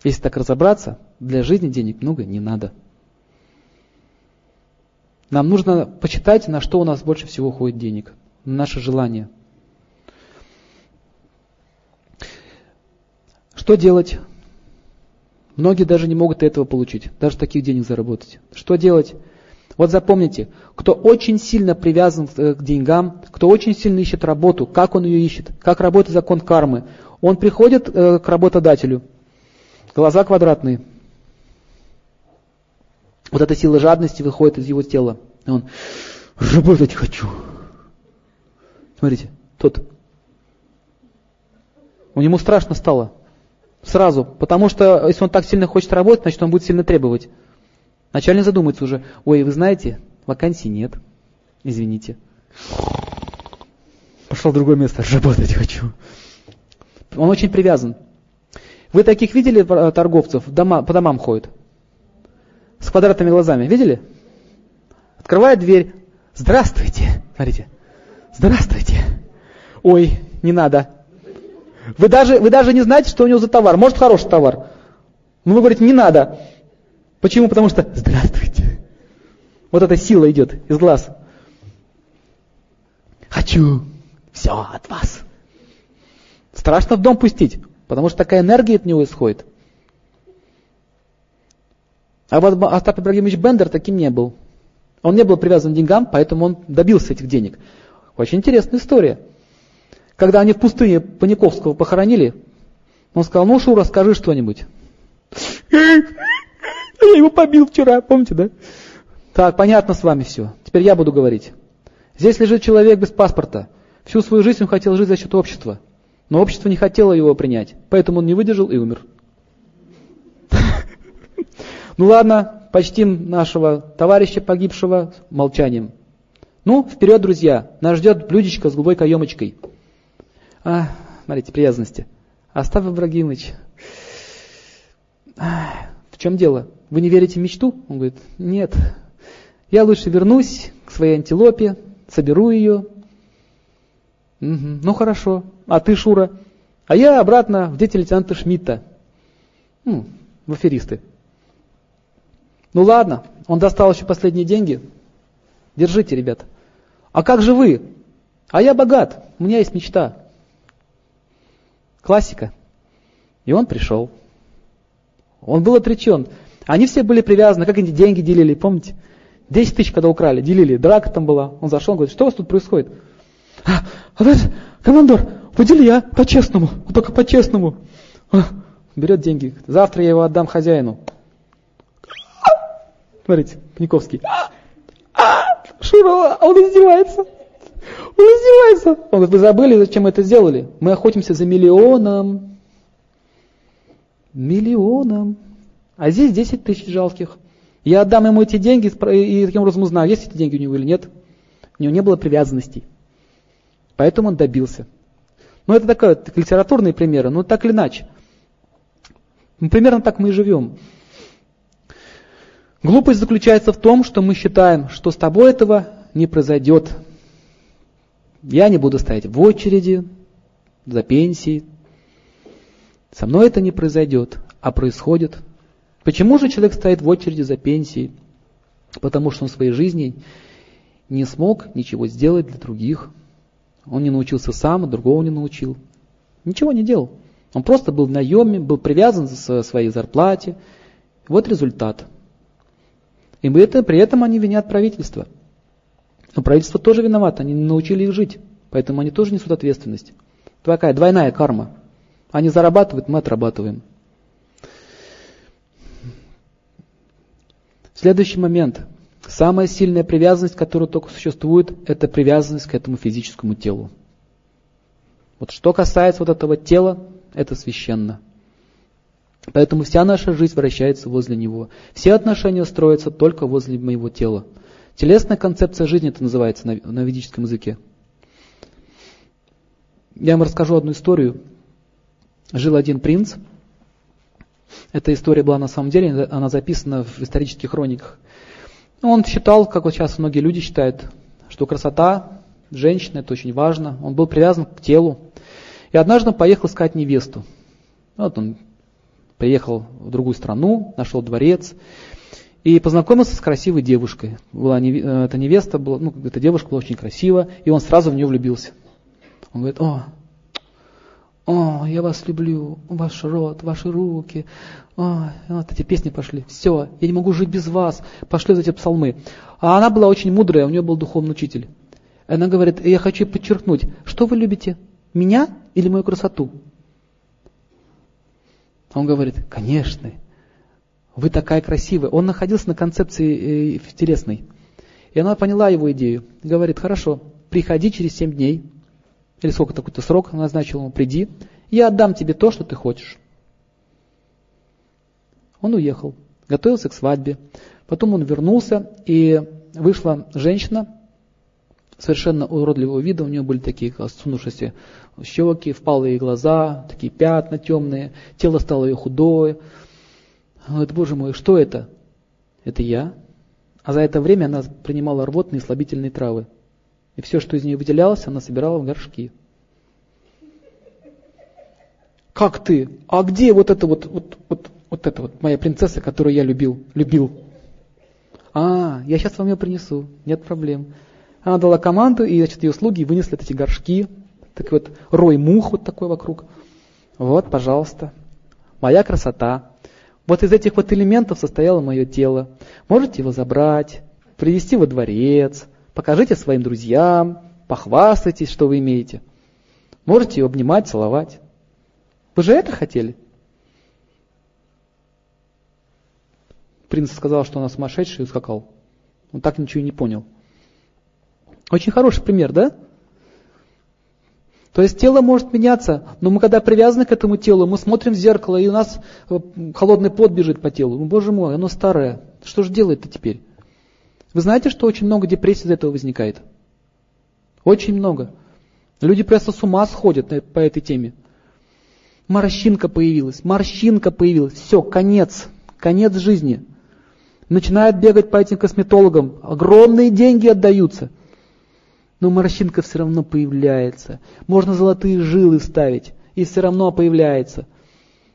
Если так разобраться, для жизни денег много не надо. Нам нужно почитать, на что у нас больше всего уходит денег. На наше желание. Что делать? Многие даже не могут этого получить, даже таких денег заработать. Что делать? Вот запомните, кто очень сильно привязан э, к деньгам, кто очень сильно ищет работу, как он ее ищет, как работает закон кармы, он приходит э, к работодателю, глаза квадратные. Вот эта сила жадности выходит из его тела. И он, работать хочу. Смотрите, тот. У него страшно стало. Сразу. Потому что если он так сильно хочет работать, значит он будет сильно требовать. Начальник задумается уже, ой, вы знаете, вакансий нет. Извините. Пошел в другое место, работать хочу. Он очень привязан. Вы таких видели э, торговцев, дома, по домам ходят? С квадратными глазами. Видели? Открывает дверь. Здравствуйте. Смотрите. Здравствуйте. Ой, не надо. Вы даже, вы даже не знаете, что у него за товар. Может, хороший товар. Но вы говорите, не надо. Почему? Потому что здравствуйте. Вот эта сила идет из глаз. Хочу все от вас. Страшно в дом пустить, потому что такая энергия от него исходит. А вот Остап Ибрагимович Бендер таким не был. Он не был привязан к деньгам, поэтому он добился этих денег. Очень интересная история. Когда они в пустыне Паниковского похоронили, он сказал, ну, Шура, скажи что-нибудь. Я его побил вчера, помните, да? Так, понятно с вами все. Теперь я буду говорить. Здесь лежит человек без паспорта. Всю свою жизнь он хотел жить за счет общества. Но общество не хотело его принять. Поэтому он не выдержал и умер. Ну ладно, почтим нашего товарища погибшего молчанием. Ну, вперед, друзья. Нас ждет блюдечко с голубой каемочкой. А, смотрите, привязанности. Остап Ибрагимович, а, в чем дело? Вы не верите в мечту? Он говорит, нет. Я лучше вернусь к своей антилопе, соберу ее. Угу, ну хорошо. А ты, Шура? А я обратно в дети лейтенанта Шмидта. Ну, в аферисты. Ну ладно, он достал еще последние деньги. Держите, ребята. А как же вы? А я богат, у меня есть мечта. Классика. И он пришел. Он был отречен. Они все были привязаны, как они деньги делили, помните? 10 тысяч, когда украли, делили, драка там была. Он зашел, говорит, что у вас тут происходит? А, а командор, подели я по-честному, только по-честному. А, берет деньги, завтра я его отдам хозяину. Смотрите, Паниковский. Шура, он издевается. Он издевается. Он говорит, вы забыли, зачем мы это сделали? Мы охотимся за миллионом. Миллионом. А здесь 10 тысяч жалких. Я отдам ему эти деньги и таким образом узнаю, есть эти деньги у него или нет. У него не было привязанностей. Поэтому он добился. Ну, это такой литературные примеры, но так или иначе. Ну, примерно так мы и живем. Глупость заключается в том, что мы считаем, что с тобой этого не произойдет. Я не буду стоять в очереди за пенсией. Со мной это не произойдет, а происходит. Почему же человек стоит в очереди за пенсией? Потому что он в своей жизни не смог ничего сделать для других. Он не научился сам, другого не научил. Ничего не делал. Он просто был в наеме, был привязан к своей зарплате. Вот результат. И это, при этом они винят правительство. Но правительство тоже виновато, они не научили их жить. Поэтому они тоже несут ответственность. Такая двойная карма. Они зарабатывают, мы отрабатываем. Следующий момент. Самая сильная привязанность, которая только существует, это привязанность к этому физическому телу. Вот что касается вот этого тела, это священно. Поэтому вся наша жизнь вращается возле него. Все отношения строятся только возле моего тела. Телесная концепция жизни это называется на, на ведическом языке. Я вам расскажу одну историю. Жил один принц. Эта история была на самом деле, она записана в исторических хрониках. Он считал, как вот сейчас многие люди считают, что красота женщины это очень важно. Он был привязан к телу. И однажды поехал искать невесту. Вот он приехал в другую страну, нашел дворец и познакомился с красивой девушкой. Была э, эта невеста, была, ну, эта девушка была очень красива, и он сразу в нее влюбился. Он говорит, о, о, я вас люблю, ваш рот, ваши руки, о, вот эти песни пошли, все, я не могу жить без вас, пошли эти псалмы. А она была очень мудрая, у нее был духовный учитель. Она говорит, я хочу подчеркнуть, что вы любите, меня или мою красоту? Он говорит, конечно, вы такая красивая. Он находился на концепции э, телесной. И она поняла его идею. Говорит, хорошо, приходи через семь дней, или сколько такой-то срок назначил ему, приди, я отдам тебе то, что ты хочешь. Он уехал, готовился к свадьбе. Потом он вернулся, и вышла женщина, совершенно уродливого вида, у нее были такие осунувшиеся щеки, впалые глаза, такие пятна темные, тело стало ее худое. Она говорит, боже мой, что это? Это я. А за это время она принимала рвотные и слабительные травы. И все, что из нее выделялось, она собирала в горшки. Как ты? А где вот это вот, вот, вот, вот это вот моя принцесса, которую я любил, любил? А, я сейчас вам ее принесу, нет проблем. Она дала команду, и значит, ее слуги вынесли эти горшки, так вот рой мух вот такой вокруг. Вот, пожалуйста, моя красота. Вот из этих вот элементов состояло мое тело. Можете его забрать, привести во дворец, покажите своим друзьям, похвастайтесь, что вы имеете. Можете его обнимать, целовать. Вы же это хотели? Принц сказал, что она сумасшедшая и ускакал. Он так ничего и не понял. Очень хороший пример, да? То есть тело может меняться, но мы когда привязаны к этому телу, мы смотрим в зеркало, и у нас э, холодный пот бежит по телу. Ну, боже мой, оно старое. Что же делает-то теперь? Вы знаете, что очень много депрессий из этого возникает? Очень много. Люди просто с ума сходят по этой теме. Морщинка появилась, морщинка появилась, все, конец, конец жизни. Начинают бегать по этим косметологам, огромные деньги отдаются – но морщинка все равно появляется. Можно золотые жилы ставить, и все равно появляется.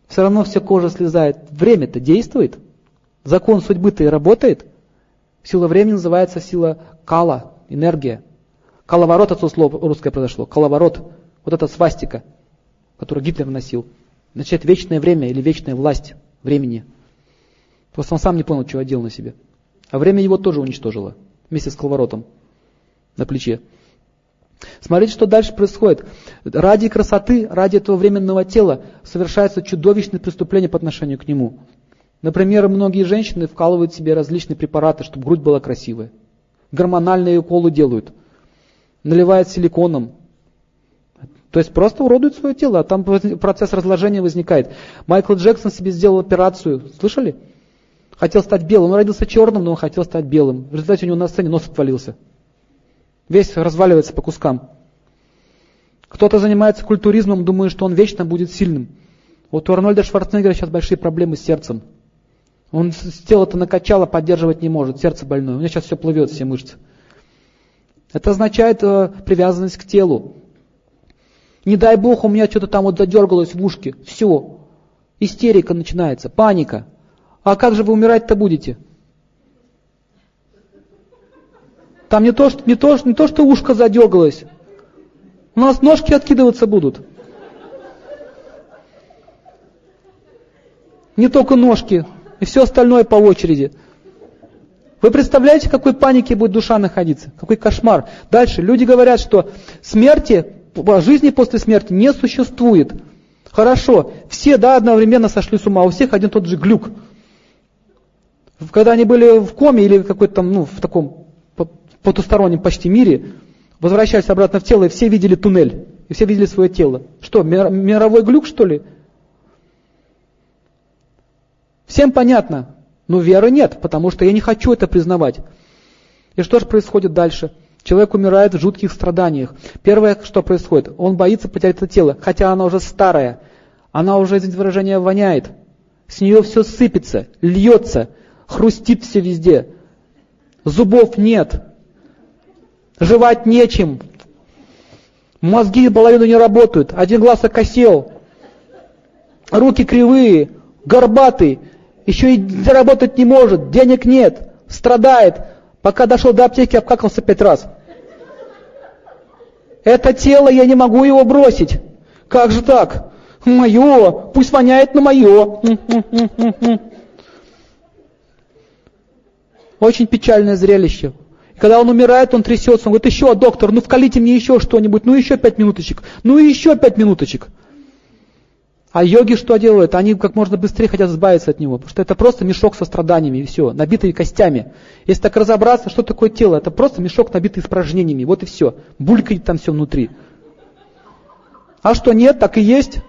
Все равно вся кожа слезает. Время-то действует. Закон судьбы-то и работает. Сила времени называется сила кала, энергия. Каловорот от слова русское произошло. Каловорот. Вот эта свастика, которую Гитлер носил. Значит, вечное время или вечная власть времени. Просто он сам не понял, чего делал на себе. А время его тоже уничтожило. Вместе с коловоротом на плече. Смотрите, что дальше происходит. Ради красоты, ради этого временного тела совершается чудовищное преступление по отношению к нему. Например, многие женщины вкалывают себе различные препараты, чтобы грудь была красивая. Гормональные уколы делают. Наливают силиконом. То есть просто уродуют свое тело, а там процесс разложения возникает. Майкл Джексон себе сделал операцию. Слышали? Хотел стать белым. Он родился черным, но он хотел стать белым. В результате у него на сцене нос отвалился. Весь разваливается по кускам. Кто-то занимается культуризмом, думает, что он вечно будет сильным. Вот у Арнольда Шварценеггера сейчас большие проблемы с сердцем. Он тело-то накачало, поддерживать не может, сердце больное. У него сейчас все плывет, все мышцы. Это означает э, привязанность к телу. Не дай бог, у меня что-то там вот задергалось в ушке. Все. Истерика начинается, паника. А как же вы умирать-то будете? Там не то, что, не то, не то, что ушко задергалось. У нас ножки откидываться будут. Не только ножки, и все остальное по очереди. Вы представляете, в какой панике будет душа находиться? Какой кошмар. Дальше. Люди говорят, что смерти жизни после смерти не существует. Хорошо, все, да, одновременно сошли с ума, у всех один тот же глюк. Когда они были в коме или какой-то там, ну, в таком потустороннем почти мире, возвращались обратно в тело, и все видели туннель, и все видели свое тело. Что, мировой глюк, что ли? Всем понятно, но веры нет, потому что я не хочу это признавать. И что же происходит дальше? Человек умирает в жутких страданиях. Первое, что происходит, он боится потерять это тело, хотя оно уже старое, она уже, извините выражение, воняет. С нее все сыпется, льется, хрустит все везде. Зубов нет, жевать нечем, мозги половину не работают, один глаз окосел, руки кривые, горбатый, еще и заработать не может, денег нет, страдает, пока дошел до аптеки, обкакался пять раз. Это тело, я не могу его бросить. Как же так? Мое, пусть воняет на мое. Очень печальное зрелище. Когда он умирает, он трясется, он говорит, еще, доктор, ну вкалите мне еще что-нибудь, ну еще пять минуточек, ну еще пять минуточек. А йоги что делают? Они как можно быстрее хотят избавиться от него, потому что это просто мешок со страданиями и все, набитый костями. Если так разобраться, что такое тело? Это просто мешок, набитый испражнениями, вот и все. Булькает там все внутри. А что нет, так и есть.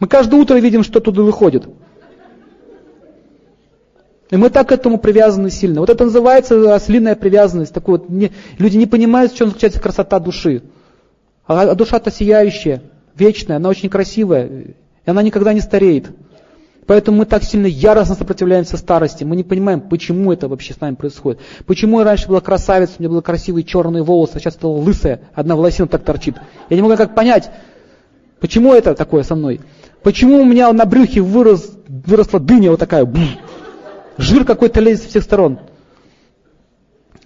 Мы каждое утро видим, что туда выходит. И мы так к этому привязаны сильно. Вот это называется ослиная привязанность. Так вот, не, люди не понимают, в чем заключается красота души. А, а душа-то сияющая вечная, она очень красивая, и она никогда не стареет. Поэтому мы так сильно яростно сопротивляемся старости. Мы не понимаем, почему это вообще с нами происходит. Почему я раньше была красавица, у меня были красивые черные волосы, а сейчас стала лысая, одна волосина так торчит. Я не могу как понять, почему это такое со мной. Почему у меня на брюхе вырос, выросла дыня вот такая, бух, жир какой-то лезет со всех сторон.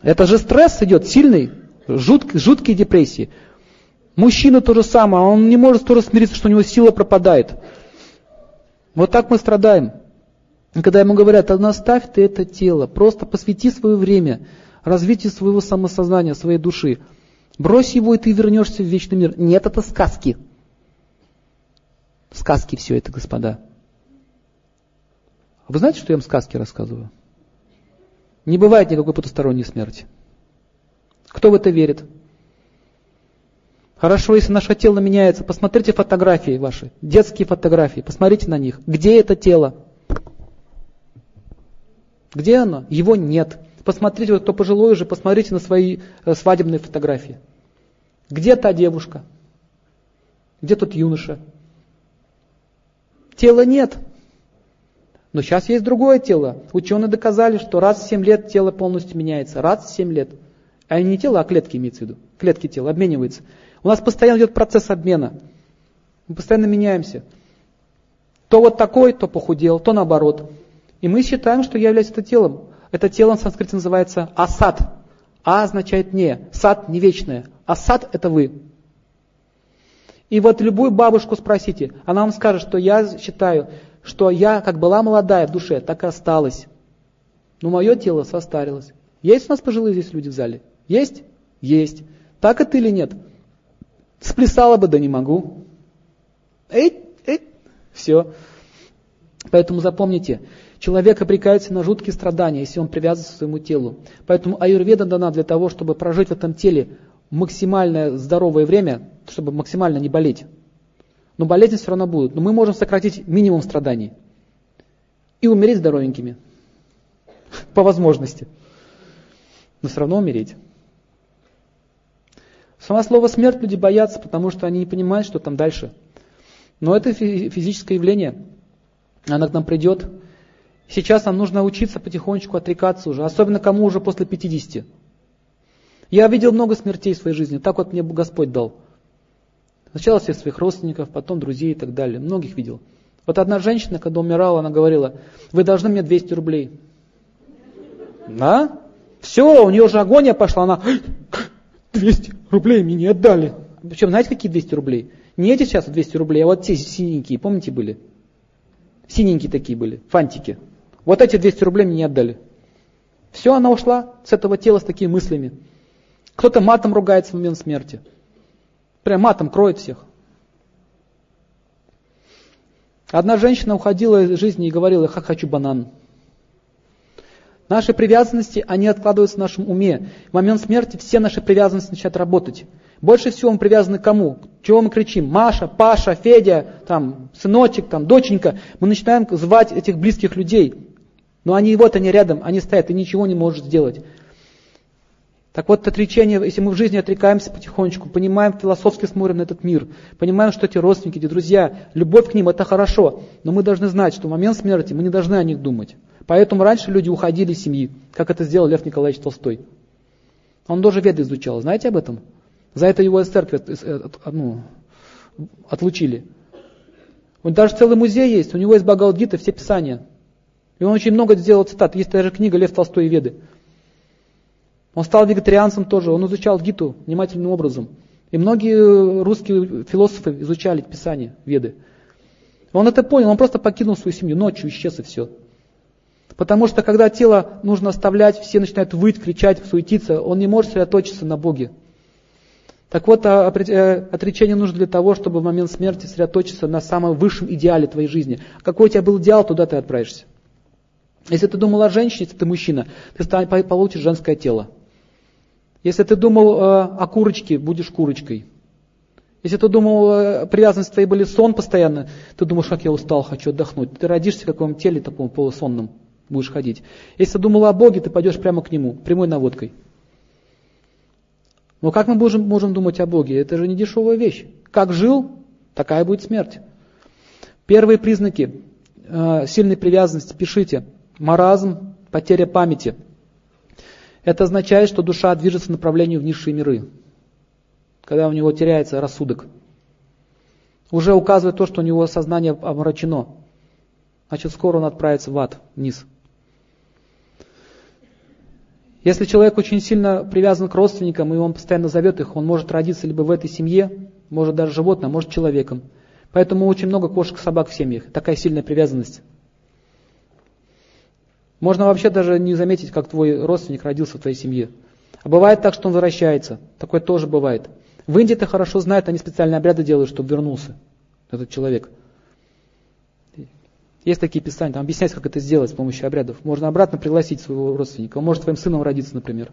Это же стресс идет сильный, жутк, жуткие депрессии. Мужчина то же самое, он не может тоже смириться, что у него сила пропадает. Вот так мы страдаем. И когда ему говорят, а наставь ты это тело, просто посвяти свое время развитию своего самосознания, своей души. Брось его, и ты вернешься в вечный мир. Нет, это сказки. Сказки все это, господа. Вы знаете, что я вам сказки рассказываю? Не бывает никакой потусторонней смерти. Кто в это верит? Хорошо, если наше тело меняется, посмотрите фотографии ваши, детские фотографии, посмотрите на них. Где это тело? Где оно? Его нет. Посмотрите, вот кто пожилой уже, посмотрите на свои э, свадебные фотографии. Где та девушка? Где тот юноша? Тела нет. Но сейчас есть другое тело. Ученые доказали, что раз в 7 лет тело полностью меняется. Раз в 7 лет. А не тело, а клетки имеется в виду. Клетки тела обмениваются. У нас постоянно идет процесс обмена. Мы постоянно меняемся. То вот такой, то похудел, то наоборот. И мы считаем, что я являюсь это телом. Это тело в санскрите называется асад. А означает не. Сад не вечное. Асад это вы. И вот любую бабушку спросите, она вам скажет, что я считаю, что я как была молодая в душе, так и осталась. Но мое тело состарилось. Есть у нас пожилые здесь люди в зале? Есть? Есть. Так это или нет? Сплясала бы, да не могу. Эй, эй, все. Поэтому запомните, человек обрекается на жуткие страдания, если он привязан к своему телу. Поэтому аюрведа дана для того, чтобы прожить в этом теле максимально здоровое время, чтобы максимально не болеть. Но болезни все равно будут. Но мы можем сократить минимум страданий и умереть здоровенькими. По возможности. Но все равно умереть. Само слово смерть люди боятся, потому что они не понимают, что там дальше. Но это физическое явление. Оно к нам придет. Сейчас нам нужно учиться потихонечку отрекаться уже, особенно кому уже после 50. Я видел много смертей в своей жизни, так вот мне Господь дал. Сначала всех своих родственников, потом друзей и так далее. Многих видел. Вот одна женщина, когда умирала, она говорила, вы должны мне 200 рублей. Да? Все, у нее уже агония пошла, она 200 рублей мне не отдали. Причем, знаете, какие 200 рублей? Не эти сейчас 200 рублей, а вот те синенькие, помните, были? Синенькие такие были, фантики. Вот эти 200 рублей мне не отдали. Все, она ушла с этого тела с такими мыслями. Кто-то матом ругается в момент смерти. Прям матом кроет всех. Одна женщина уходила из жизни и говорила, я хочу банан. Наши привязанности, они откладываются в нашем уме. В момент смерти все наши привязанности начинают работать. Больше всего мы привязаны к кому? Чего мы кричим? Маша, Паша, Федя, там, сыночек, там, доченька. Мы начинаем звать этих близких людей. Но они вот они рядом, они стоят, и ничего не может сделать. Так вот, отречение, если мы в жизни отрекаемся потихонечку, понимаем, философски смотрим на этот мир, понимаем, что эти родственники, эти друзья, любовь к ним это хорошо, но мы должны знать, что в момент смерти мы не должны о них думать. Поэтому раньше люди уходили из семьи, как это сделал Лев Николаевич Толстой. Он тоже веды изучал, знаете об этом? За это его из церкви ну, отлучили. Он даже целый музей есть, у него есть Багалдита, все писания. И он очень много сделал цитат. Есть даже книга Лев Толстой и Веды. Он стал вегетарианцем тоже, он изучал Гиту внимательным образом. И многие русские философы изучали Писание, Веды. Он это понял, он просто покинул свою семью, ночью исчез и все. Потому что когда тело нужно оставлять, все начинают выть, кричать, суетиться, он не может сосредоточиться на Боге. Так вот, а, э, отречение нужно для того, чтобы в момент смерти сосредоточиться на самом высшем идеале твоей жизни. Какой у тебя был идеал, туда ты отправишься. Если ты думал о женщине, если ты мужчина, ты получишь женское тело. Если ты думал э, о курочке, будешь курочкой. Если ты думал, э, привязанность твоей были сон постоянно, ты думаешь, как я устал, хочу отдохнуть. Ты родишься в каком теле таком полусонном будешь ходить. Если ты думал о Боге, ты пойдешь прямо к Нему, прямой наводкой. Но как мы можем, можем думать о Боге? Это же не дешевая вещь. Как жил, такая будет смерть. Первые признаки э, сильной привязанности, пишите. Маразм, потеря памяти. Это означает, что душа движется в направлении в низшие миры. Когда у него теряется рассудок. Уже указывает то, что у него сознание омрачено. Значит, скоро он отправится в ад, вниз. Если человек очень сильно привязан к родственникам, и он постоянно зовет их, он может родиться либо в этой семье, может даже животным, а может человеком. Поэтому очень много кошек и собак в семьях. Такая сильная привязанность. Можно вообще даже не заметить, как твой родственник родился в твоей семье. А бывает так, что он возвращается. Такое тоже бывает. В Индии это хорошо знают, они специальные обряды делают, чтобы вернулся этот человек. Есть такие писания, там объясняется, как это сделать с помощью обрядов. Можно обратно пригласить своего родственника. Он может твоим сыном родиться, например.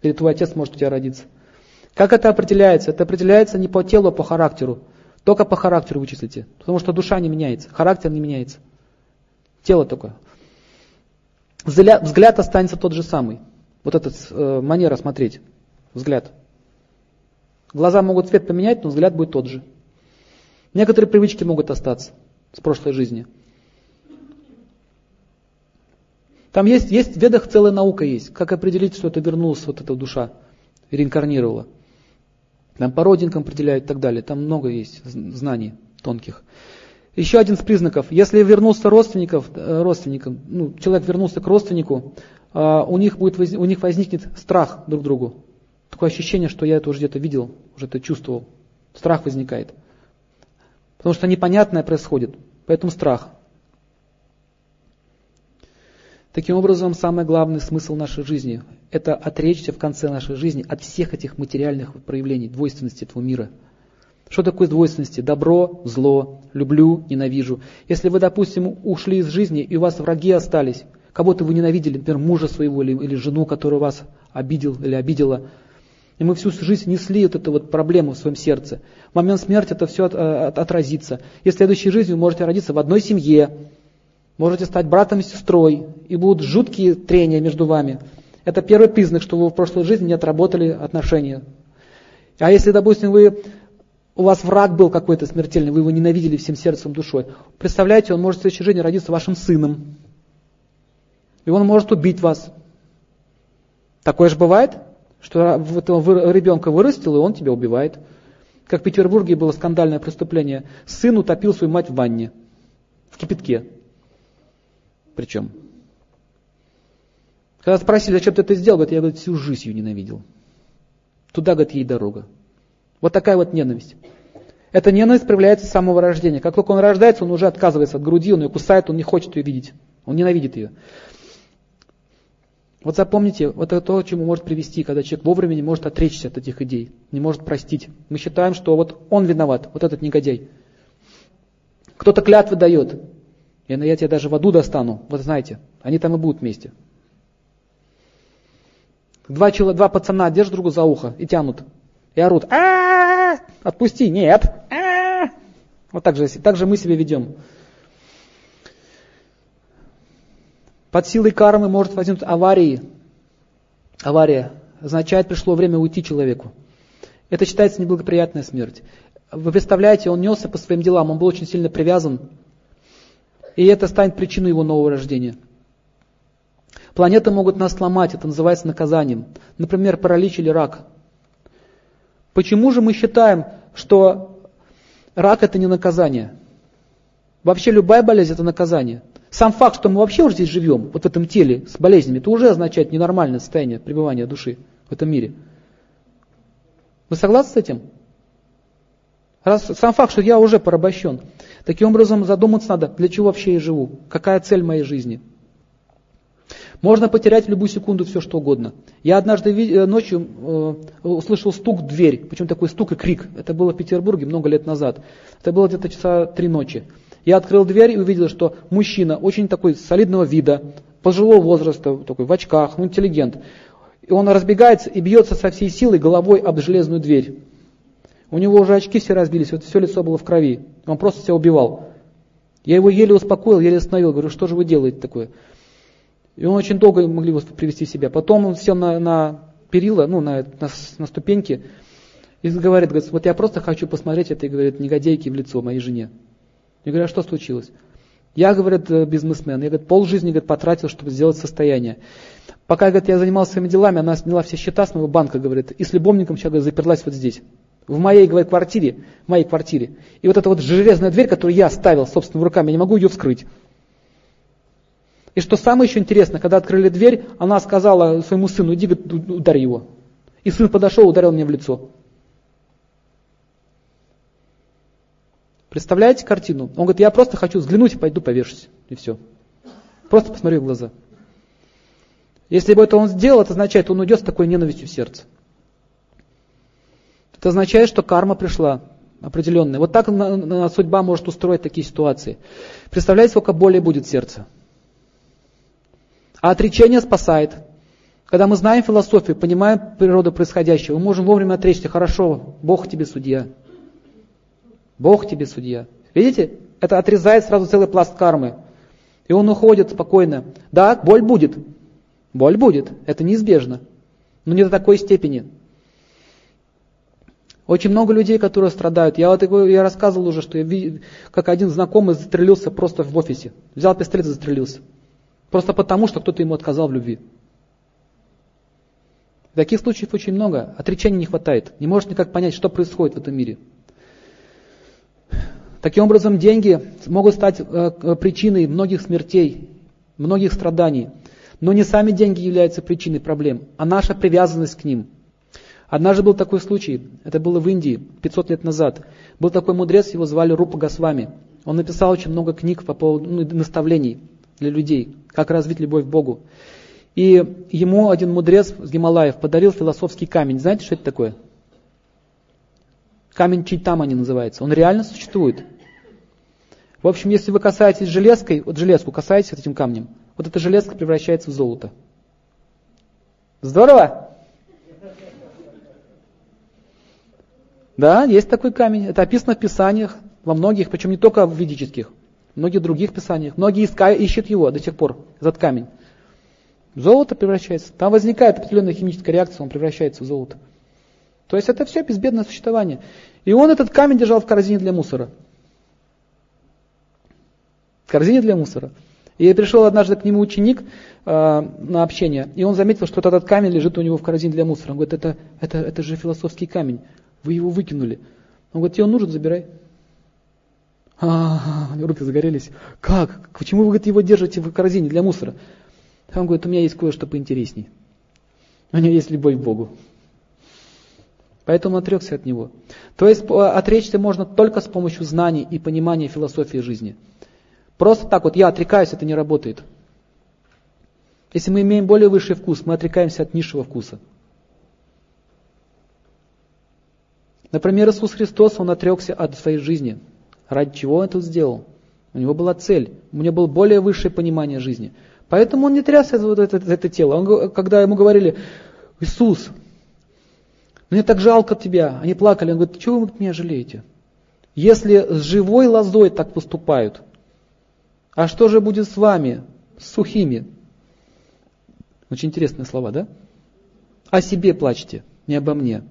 Или твой отец может у тебя родиться. Как это определяется? Это определяется не по телу, а по характеру. Только по характеру вычислите. Потому что душа не меняется, характер не меняется. Тело. Взгляд, взгляд останется тот же самый. Вот эта э, манера смотреть. Взгляд. Глаза могут цвет поменять, но взгляд будет тот же. Некоторые привычки могут остаться с прошлой жизни. Там есть, есть в ведах целая наука есть, как определить, что это вернулась вот эта душа, реинкарнировала. Там по родинкам определяют и так далее. Там много есть знаний тонких. Еще один из признаков. Если вернулся родственников, э, родственникам, ну, человек вернулся к родственнику, а, у них, будет, у них возникнет страх друг к другу. Такое ощущение, что я это уже где-то видел, уже это чувствовал. Страх возникает. Потому что непонятное происходит. Поэтому страх. Таким образом, самый главный смысл нашей жизни – это отречься в конце нашей жизни от всех этих материальных проявлений, двойственности этого мира. Что такое двойственности? Добро, зло, люблю, ненавижу. Если вы, допустим, ушли из жизни, и у вас враги остались, кого-то вы ненавидели, например, мужа своего или, или жену, которая вас обидел или обидела, и мы всю жизнь несли вот эту вот проблему в своем сердце. В момент смерти это все от, от, отразится. И в следующей жизни вы можете родиться в одной семье, Можете стать братом и сестрой, и будут жуткие трения между вами. Это первый признак, что вы в прошлой жизни не отработали отношения. А если, допустим, вы, у вас враг был какой-то смертельный, вы его ненавидели всем сердцем, душой, представляете, он может в следующей жизни родиться вашим сыном. И он может убить вас. Такое же бывает, что ребенка вырастил, и он тебя убивает. Как в Петербурге было скандальное преступление. Сын утопил свою мать в ванне, в кипятке причем. Когда спросили, зачем ты это сделал, говорит, я говорит, всю жизнь ее ненавидел. Туда, говорит, ей дорога. Вот такая вот ненависть. Эта ненависть проявляется с самого рождения. Как только он рождается, он уже отказывается от груди, он ее кусает, он не хочет ее видеть. Он ненавидит ее. Вот запомните, вот это то, к чему может привести, когда человек вовремя не может отречься от этих идей, не может простить. Мы считаем, что вот он виноват, вот этот негодяй. Кто-то клятвы дает. Я, я тебя даже в аду достану. Вот знаете, они там и будут вместе. Два, человека, два пацана держат друга за ухо и тянут. И орут. а Отпусти! Нет! а Вот так же, так же мы себя ведем. Под силой кармы может возникнуть аварии. Авария означает, пришло время уйти человеку. Это считается неблагоприятная смерть. Вы представляете, он несся по своим делам, он был очень сильно привязан, и это станет причиной его нового рождения. Планеты могут нас сломать, это называется наказанием. Например, паралич или рак. Почему же мы считаем, что рак это не наказание? Вообще любая болезнь это наказание. Сам факт, что мы вообще уже здесь живем, вот в этом теле, с болезнями, это уже означает ненормальное состояние пребывания души в этом мире. Вы согласны с этим? Раз, сам факт, что я уже порабощен. Таким образом, задуматься надо, для чего вообще я живу, какая цель моей жизни. Можно потерять в любую секунду все, что угодно. Я однажды э, ночью э, услышал стук в дверь, причем такой стук и крик. Это было в Петербурге много лет назад. Это было где-то часа три ночи. Я открыл дверь и увидел, что мужчина очень такой солидного вида, пожилого возраста, такой в очках, ну, интеллигент. И он разбегается и бьется со всей силой головой об железную дверь. У него уже очки все разбились, вот все лицо было в крови. Он просто себя убивал. Я его еле успокоил, еле остановил, говорю, что же вы делаете такое? И он очень долго могли его привести в себя. Потом он сел на, на перила, ну, на, на, на ступеньки, и говорит, говорит, вот я просто хочу посмотреть этой, говорит, негодяйки в лицо моей жене. Я говорю, а что случилось? Я, говорит, э, бизнесмен, я, говорит, полжизни, говорит, потратил, чтобы сделать состояние. Пока, говорит, я занимался своими делами, она сняла все счета с моего банка, говорит, и с любовником сейчас, говорит, заперлась вот здесь. В моей, говорит, квартире, в моей квартире. И вот эта вот железная дверь, которую я ставил собственными руками, я не могу ее вскрыть. И что самое еще интересное, когда открыли дверь, она сказала своему сыну, иди, ударь его. И сын подошел, ударил мне в лицо. Представляете картину? Он говорит, я просто хочу взглянуть и пойду повешусь. И все. Просто посмотрю в глаза. Если бы это он сделал, это означает, он уйдет с такой ненавистью в сердце. Это означает, что карма пришла определенная. Вот так судьба может устроить такие ситуации. Представляете, сколько боли будет в сердце. А отречение спасает. Когда мы знаем философию, понимаем природу происходящего, мы можем вовремя отречься. Хорошо, Бог тебе судья. Бог тебе судья. Видите? Это отрезает сразу целый пласт кармы. И он уходит спокойно. Да, боль будет. Боль будет. Это неизбежно. Но не до такой степени. Очень много людей, которые страдают. Я, вот, я рассказывал уже, что я, как один знакомый застрелился просто в офисе. Взял пистолет и застрелился. Просто потому, что кто-то ему отказал в любви. Таких случаев очень много. Отречения не хватает. Не может никак понять, что происходит в этом мире. Таким образом, деньги могут стать э, причиной многих смертей, многих страданий. Но не сами деньги являются причиной проблем, а наша привязанность к ним. Однажды был такой случай, это было в Индии, 500 лет назад. Был такой мудрец, его звали Рупа Госвами. Он написал очень много книг по поводу ну, наставлений для людей, как развить любовь к Богу. И ему один мудрец с Гималаев подарил философский камень. Знаете, что это такое? Камень Чайтамани называется. Он реально существует. В общем, если вы касаетесь железкой, вот железку касаетесь этим камнем, вот эта железка превращается в золото. Здорово? Да, есть такой камень. Это описано в Писаниях, во многих, причем не только в ведических, в многих других Писаниях. Многие искают, ищут его до сих пор, этот камень. Золото превращается. Там возникает определенная химическая реакция, он превращается в золото. То есть это все безбедное существование. И он этот камень держал в корзине для мусора. В корзине для мусора. И пришел однажды к нему ученик э, на общение, и он заметил, что этот камень лежит у него в корзине для мусора. Он говорит, это, это, это же философский камень, вы его выкинули. Он говорит, тебе он нужен, забирай. А, руки загорелись. Как? Почему вы говорит, его держите в корзине для мусора? Он говорит, у меня есть кое-что поинтересней. У него есть любовь к Богу. Поэтому отрекся от него. То есть отречься можно только с помощью знаний и понимания философии жизни. Просто так вот я отрекаюсь, это не работает. Если мы имеем более высший вкус, мы отрекаемся от низшего вкуса. Например, Иисус Христос, Он отрекся от своей жизни. Ради чего Он это сделал? У него была цель, у него было более высшее понимание жизни. Поэтому он не трясся за вот это, это тело. Он, когда ему говорили, Иисус, мне так жалко тебя, они плакали, он говорит, чего вы меня жалеете? Если с живой лозой так поступают, а что же будет с вами, с сухими? Очень интересные слова, да? О себе плачьте, не обо мне.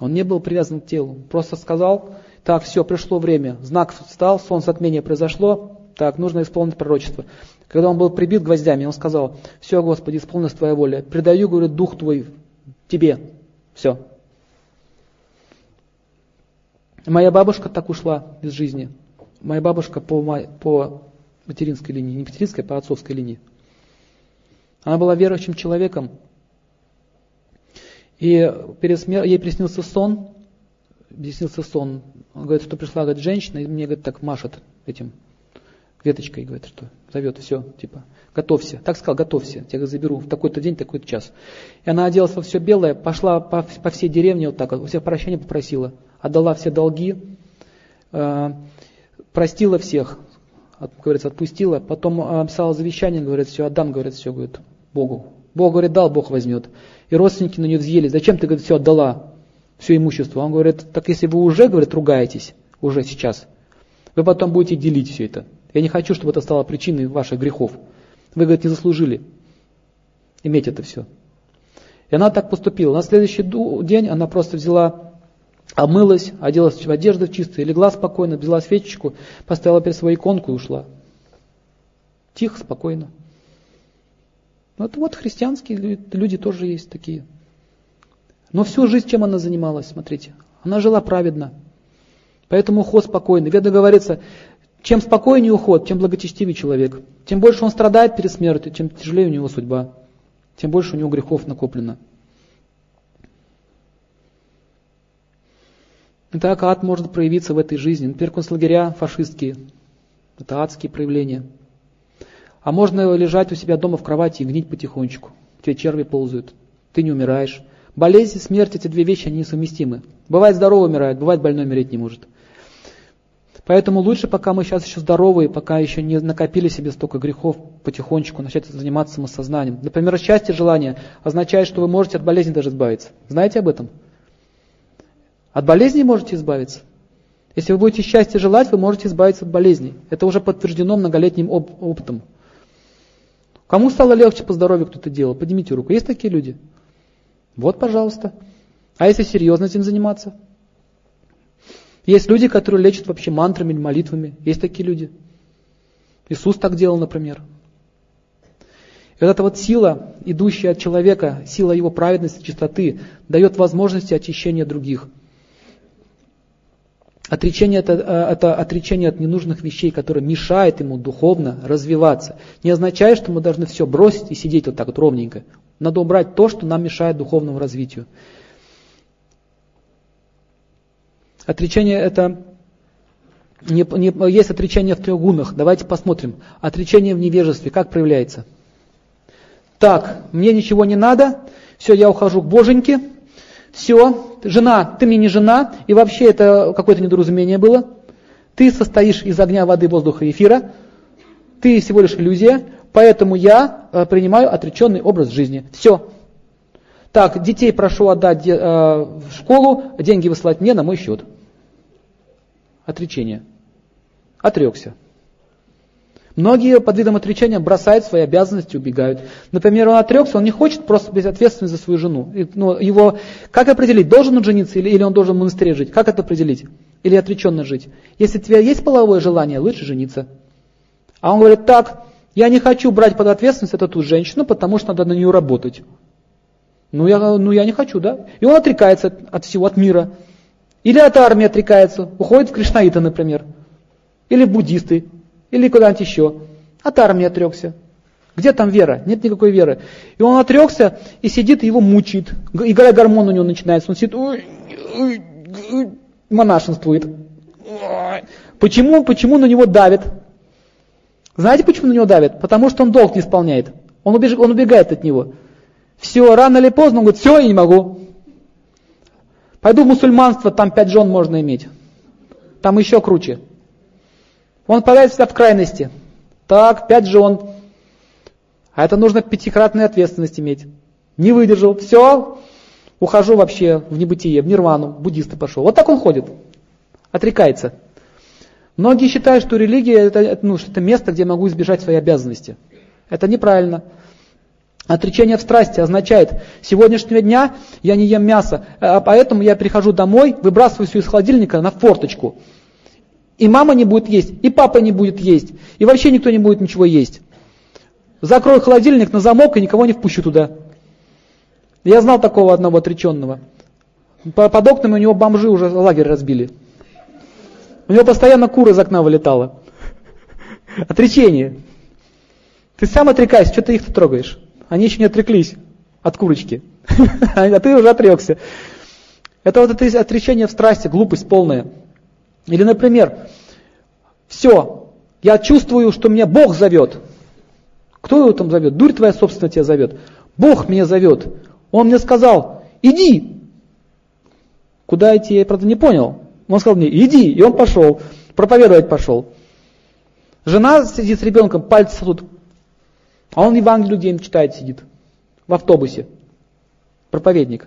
Он не был привязан к телу, просто сказал, так, все, пришло время, знак встал, солнце затмение произошло, так, нужно исполнить пророчество. Когда он был прибит гвоздями, он сказал, все, Господи, исполнилась Твоя воля, предаю, говорит, дух Твой Тебе, все. Моя бабушка так ушла из жизни. Моя бабушка по, по материнской линии, не материнской, а по отцовской линии. Она была верующим человеком, и перед смер... ей приснился сон, приснился сон. Он говорит, что пришла говорит, женщина, и мне говорит, так машет этим веточкой, говорит, что зовет, все, типа, готовься. Так сказал, готовься, тебя заберу в такой-то день, такой-то час. И она оделась во все белое, пошла по, по всей деревне вот так, вот, у всех прощения попросила, отдала все долги, э, простила всех, от, говорится, отпустила, потом э, писала завещание, говорит, все, отдам, говорит, все, говорит, Богу. Бог говорит, дал, Бог возьмет. И родственники на нее взъели. Зачем ты, говорит, все отдала, все имущество? Он говорит, так если вы уже, говорит, ругаетесь, уже сейчас, вы потом будете делить все это. Я не хочу, чтобы это стало причиной ваших грехов. Вы, говорит, не заслужили иметь это все. И она так поступила. На следующий день она просто взяла, омылась, оделась в одежду чистую, легла спокойно, взяла свечечку, поставила перед своей иконку и ушла. Тихо, спокойно. Вот, вот христианские люди тоже есть такие. Но всю жизнь чем она занималась, смотрите. Она жила праведно. Поэтому уход спокойный. Веда говорится, чем спокойнее уход, тем благочестивее человек. Тем больше он страдает перед смертью, тем тяжелее у него судьба. Тем больше у него грехов накоплено. Итак, ад может проявиться в этой жизни. Например, концлагеря фашистские. Это адские проявления. А можно лежать у себя дома в кровати и гнить потихонечку. Тебе черви ползают, ты не умираешь. Болезнь и смерть, эти две вещи, они несовместимы. Бывает здоровый умирает, бывает больной умереть не может. Поэтому лучше, пока мы сейчас еще здоровые, пока еще не накопили себе столько грехов, потихонечку начать заниматься самосознанием. Например, счастье, желание означает, что вы можете от болезни даже избавиться. Знаете об этом? От болезней можете избавиться. Если вы будете счастье желать, вы можете избавиться от болезней. Это уже подтверждено многолетним опытом. Кому стало легче по здоровью кто-то делал? Поднимите руку. Есть такие люди? Вот, пожалуйста. А если серьезно этим заниматься? Есть люди, которые лечат вообще мантрами или молитвами. Есть такие люди. Иисус так делал, например. И вот эта вот сила, идущая от человека, сила его праведности, чистоты, дает возможности очищения других. Отречение это, э, отречение от ненужных вещей, которые мешают ему духовно развиваться. Не означает, что мы должны все бросить и сидеть вот так вот ровненько. Надо убрать то, что нам мешает духовному развитию. Отречение это не, не, есть отречение в трех гунах. Давайте посмотрим. Отречение в невежестве как проявляется? Так, мне ничего не надо, все, я ухожу к Боженьке, все, жена, ты мне не жена, и вообще это какое-то недоразумение было. Ты состоишь из огня, воды, воздуха и эфира. Ты всего лишь иллюзия, поэтому я э, принимаю отреченный образ жизни. Все. Так, детей прошу отдать э, в школу, деньги выслать мне на мой счет. Отречение. Отрекся. Многие под видом отречения бросают свои обязанности, убегают. Например, он отрекся, он не хочет просто быть ответственным за свою жену. Но его, как определить, должен он жениться или, или он должен в монастыре жить? Как это определить? Или отреченно жить? Если у тебя есть половое желание, лучше жениться. А он говорит, так, я не хочу брать под ответственность эту ту женщину, потому что надо на нее работать. Ну я, ну я не хочу, да? И он отрекается от, от всего, от мира. Или от армии отрекается, уходит в Кришнаита, например. Или в буддисты. Или куда-нибудь еще. От армии отрекся. Где там вера? Нет никакой веры. И он отрекся и сидит, его мучает. Игра гормон у него начинается. Он сидит, монашенствует. Почему, почему на него давит? Знаете, почему на него давят? Потому что он долг не исполняет. Он, убеж... он убегает от него. Все, рано или поздно, он говорит, все, я не могу. Пойду в мусульманство, там пять жен можно иметь. Там еще круче. Он попадает себя в крайности. Так, пять жен. А это нужно пятикратную ответственность иметь. Не выдержал, все, ухожу вообще в небытие, в нирвану, буддисты пошел. Вот так он ходит, отрекается. Многие считают, что религия это, ну, что это место, где могу избежать свои обязанности. Это неправильно. Отречение в страсти означает, с сегодняшнего дня я не ем мясо, а поэтому я прихожу домой, выбрасываю все из холодильника на форточку. И мама не будет есть, и папа не будет есть, и вообще никто не будет ничего есть. Закрою холодильник на замок и никого не впущу туда. Я знал такого одного отреченного. Под окнами у него бомжи уже лагерь разбили. У него постоянно кура из окна вылетала. Отречение. Ты сам отрекайся, что ты их-то трогаешь? Они еще не отреклись от курочки. А ты уже отрекся. Это вот это отречение в страсти, глупость полная. Или, например, все, я чувствую, что меня Бог зовет. Кто его там зовет? Дурь твоя собственная тебя зовет. Бог меня зовет. Он мне сказал, иди. Куда идти, я, правда, не понял. Он сказал мне, иди, и он пошел, проповедовать пошел. Жена сидит с ребенком, пальцы сосут, а он Евангелие людей читает, сидит в автобусе. Проповедник.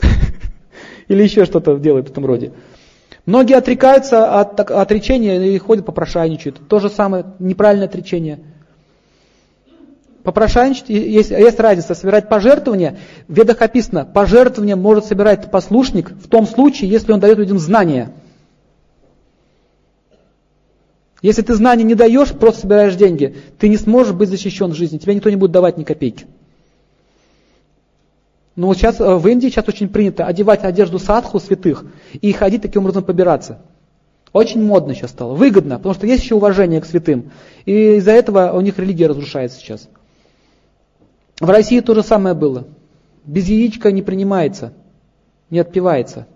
Или еще что-то делает в этом роде. Многие отрекаются от отречения и ходят попрошайничают. То же самое, неправильное отречение – Попрошайничать, есть, есть разница, собирать пожертвования. В ведах описано, пожертвование может собирать послушник в том случае, если он дает людям знания. Если ты знания не даешь, просто собираешь деньги, ты не сможешь быть защищен в жизни, тебе никто не будет давать ни копейки. Но сейчас э, в Индии сейчас очень принято одевать одежду садху святых и ходить таким образом побираться. Очень модно сейчас стало, выгодно, потому что есть еще уважение к святым. И из-за этого у них религия разрушается сейчас. В России то же самое было. Без яичка не принимается, не отпивается.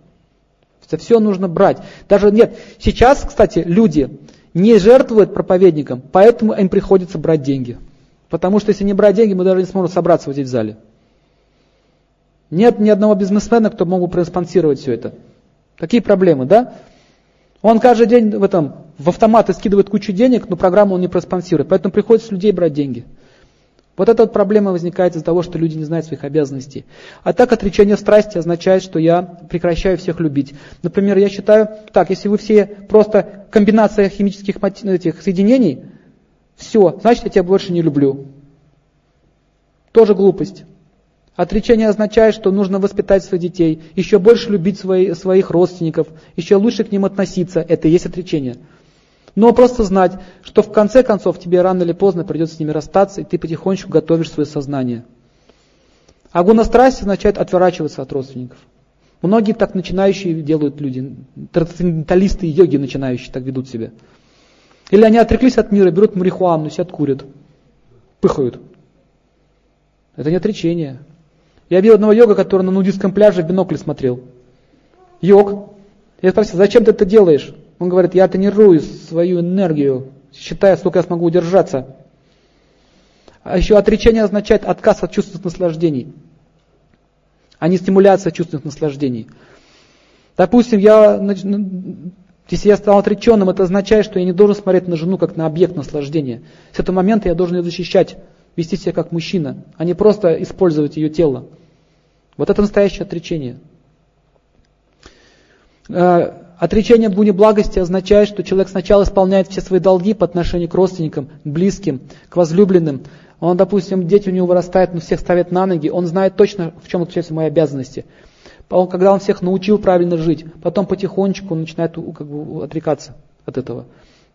Все нужно брать. Даже нет, сейчас, кстати, люди не жертвуют проповедникам, поэтому им приходится брать деньги. Потому что если не брать деньги, мы даже не сможем собраться вот здесь в зале. Нет ни одного бизнесмена, кто мог бы проспонсировать все это. Какие проблемы, да? Он каждый день в, этом, в автоматы скидывает кучу денег, но программу он не проспонсирует. Поэтому приходится с людей брать деньги. Вот эта вот проблема возникает из-за того, что люди не знают своих обязанностей. А так отречение страсти означает, что я прекращаю всех любить. Например, я считаю, так, если вы все просто комбинация химических этих соединений, все, значит я тебя больше не люблю. Тоже глупость. Отречение означает, что нужно воспитать своих детей, еще больше любить свои, своих родственников, еще лучше к ним относиться. Это и есть отречение. Но просто знать, что в конце концов тебе рано или поздно придется с ними расстаться, и ты потихонечку готовишь свое сознание. А гунострасть означает отворачиваться от родственников. Многие так начинающие делают люди, трансценденталисты и йоги начинающие так ведут себя. Или они отреклись от мира, берут марихуану, сидят, курят, пыхают. Это не отречение. Я видел одного йога, который на нудистском пляже в бинокль смотрел. Йог. Я спросил, зачем ты это делаешь? Он говорит, я тренирую свою энергию, считая, сколько я смогу удержаться. А еще отречение означает отказ от чувственных наслаждений, а не стимуляция чувственных наслаждений. Допустим, я, если я стал отреченным, это означает, что я не должен смотреть на жену как на объект наслаждения. С этого момента я должен ее защищать, вести себя как мужчина, а не просто использовать ее тело. Вот это настоящее отречение. Э, Отречение от гуни благости означает, что человек сначала исполняет все свои долги по отношению к родственникам, к близким, к возлюбленным. Он, допустим, дети у него вырастают, но всех ставят на ноги, он знает точно, в чем заключаются мои обязанности. Когда он всех научил правильно жить, потом потихонечку он начинает как бы, отрекаться от этого.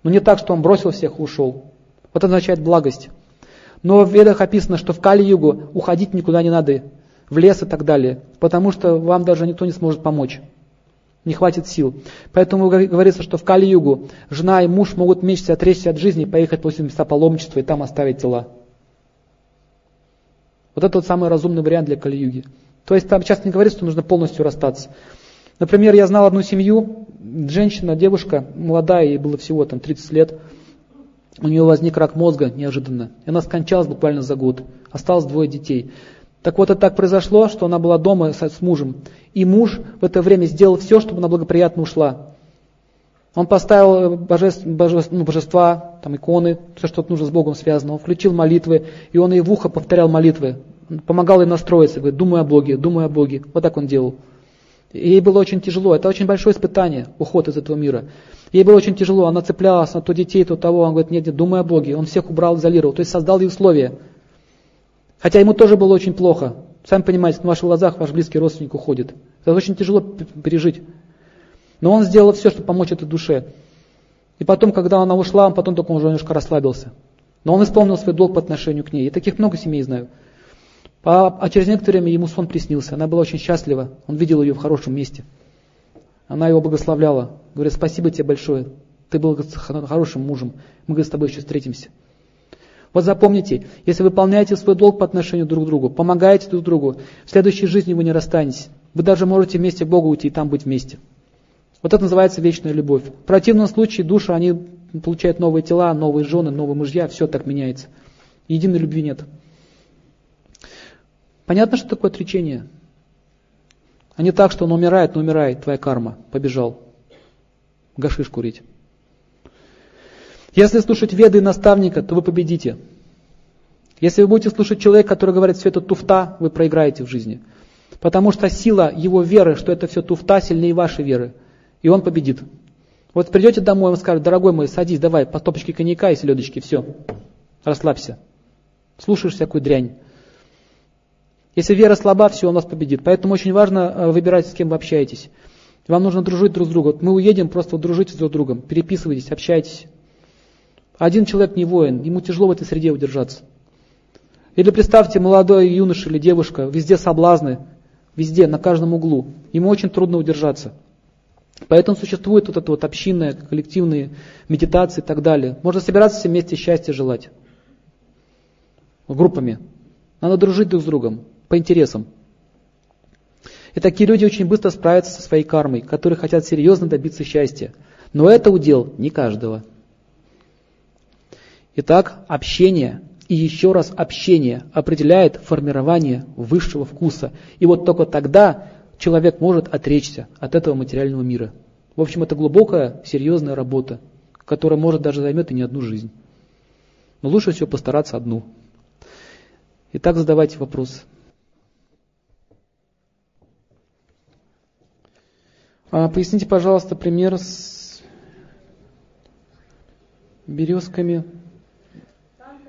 Но не так, что он бросил всех и ушел. Вот это означает благость. Но в ведах описано, что в Кали-югу уходить никуда не надо, в лес и так далее, потому что вам даже никто не сможет помочь не хватит сил. Поэтому говорится, что в Кали-Югу жена и муж могут вместе отречься от жизни, поехать после места паломничества и там оставить тела. Вот это вот самый разумный вариант для Кали-Юги. То есть там сейчас не говорится, что нужно полностью расстаться. Например, я знал одну семью, женщина, девушка, молодая, ей было всего там 30 лет. у нее возник рак мозга неожиданно. И она скончалась буквально за год. Осталось двое детей. Так вот, это так произошло, что она была дома с, с мужем. И муж в это время сделал все, чтобы она благоприятно ушла. Он поставил божеств, божеств, ну, божества, там, иконы, все, что нужно с Богом связано. Он включил молитвы, и он ей в ухо повторял молитвы. Помогал ей настроиться, говорит, думай о Боге, думай о Боге. Вот так он делал. Ей было очень тяжело. Это очень большое испытание, уход из этого мира. Ей было очень тяжело. Она цеплялась на то детей, то того. Он говорит, нет, нет, думай о Боге. Он всех убрал, изолировал. То есть создал ей условия. Хотя ему тоже было очень плохо. Сами понимаете, на ваших глазах ваш близкий родственник уходит. Это очень тяжело пережить. Но он сделал все, чтобы помочь этой душе. И потом, когда она ушла, он потом только уже немножко расслабился. Но он исполнил свой долг по отношению к ней. И таких много семей знаю. А, через некоторое время ему сон приснился. Она была очень счастлива. Он видел ее в хорошем месте. Она его благословляла. Говорит, спасибо тебе большое. Ты был хорошим мужем. Мы говорит, с тобой еще встретимся. Вот запомните, если выполняете свой долг по отношению друг к другу, помогаете друг другу, в следующей жизни вы не расстанетесь. Вы даже можете вместе к Богу уйти и там быть вместе. Вот это называется вечная любовь. В противном случае души, они получают новые тела, новые жены, новые мужья, все так меняется. Единой любви нет. Понятно, что такое отречение? А не так, что он умирает, но умирает, твоя карма, побежал гашиш курить. Если слушать веды и наставника, то вы победите. Если вы будете слушать человека, который говорит, все это туфта, вы проиграете в жизни. Потому что сила его веры, что это все туфта, сильнее вашей веры. И он победит. Вот придете домой, он скажет, дорогой мой, садись, давай, по стопочке коньяка и селедочки, все, расслабься. Слушаешь всякую дрянь. Если вера слаба, все, он вас победит. Поэтому очень важно э, выбирать, с кем вы общаетесь. Вам нужно дружить друг с другом. Мы уедем, просто дружите друг с другом, переписывайтесь, общайтесь. Один человек не воин, ему тяжело в этой среде удержаться. Или представьте, молодой юноша или девушка, везде соблазны, везде, на каждом углу. Ему очень трудно удержаться. Поэтому существует вот это вот общинное, коллективные медитации и так далее. Можно собираться все вместе счастья желать. Группами. Надо дружить друг с другом, по интересам. И такие люди очень быстро справятся со своей кармой, которые хотят серьезно добиться счастья. Но это удел не каждого. Итак, общение и еще раз общение определяет формирование высшего вкуса. И вот только тогда человек может отречься от этого материального мира. В общем, это глубокая, серьезная работа, которая может даже займет и не одну жизнь. Но лучше всего постараться одну. Итак, задавайте вопросы. А, поясните, пожалуйста, пример с березками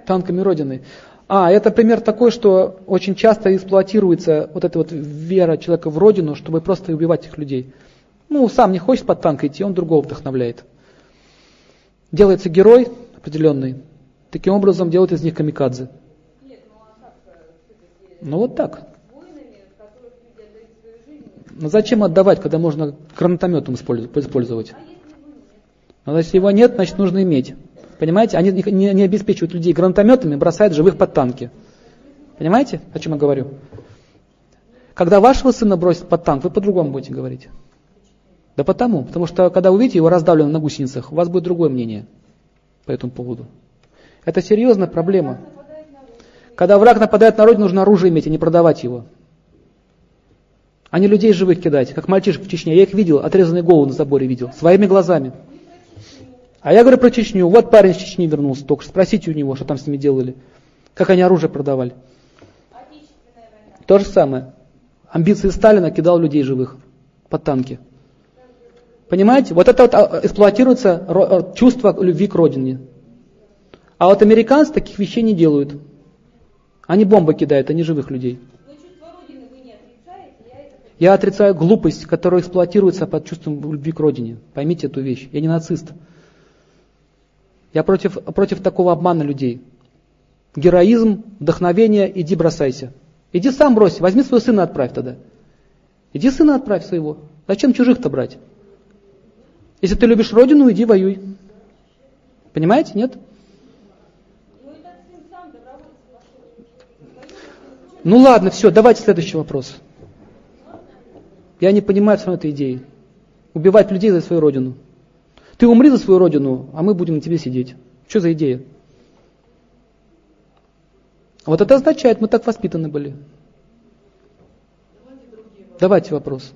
танками Родины. А, это пример такой, что очень часто эксплуатируется вот эта вот вера человека в Родину, чтобы просто убивать этих людей. Ну, сам не хочет под танк идти, он другого вдохновляет. Делается герой определенный, таким образом делают из них камикадзе. Ну вот так. Но зачем отдавать, когда можно гранатометом использовать? А если его нет, значит нужно иметь. Понимаете? Они не, не обеспечивают людей гранатометами, бросают живых под танки. Понимаете, о чем я говорю? Когда вашего сына бросят под танк, вы по-другому будете говорить. Да потому, потому что когда увидите его раздавленным на гусеницах, у вас будет другое мнение по этому поводу. Это серьезная проблема. Когда враг нападает на родину, нужно оружие иметь, а не продавать его. А не людей живых кидать, как мальчишек в Чечне. Я их видел, отрезанные головы на заборе видел, своими глазами. А я говорю про Чечню. Вот парень из Чечни вернулся только. Спросите у него, что там с ними делали. Как они оружие продавали. То же самое. Амбиции Сталина кидал людей живых под танки. Понимаете? Вот это вот а, эксплуатируется э, чувство любви к родине. А вот американцы таких вещей не делают. Они бомбы кидают, не живых людей. Я отрицаю глупость, которая эксплуатируется под чувством любви к родине. Поймите эту вещь. Я не нацист. Я против, против такого обмана людей. Героизм, вдохновение, иди бросайся. Иди сам брось, возьми своего сына отправь тогда. Иди сына отправь своего. Зачем чужих-то брать? Если ты любишь родину, иди воюй. Понимаете, нет? Ну ладно, все, давайте следующий вопрос. Я не понимаю все этой идеи. Убивать людей за свою родину. Ты умри за свою родину, а мы будем на тебе сидеть. Что за идея? Вот это означает, мы так воспитаны были. Давайте вопрос.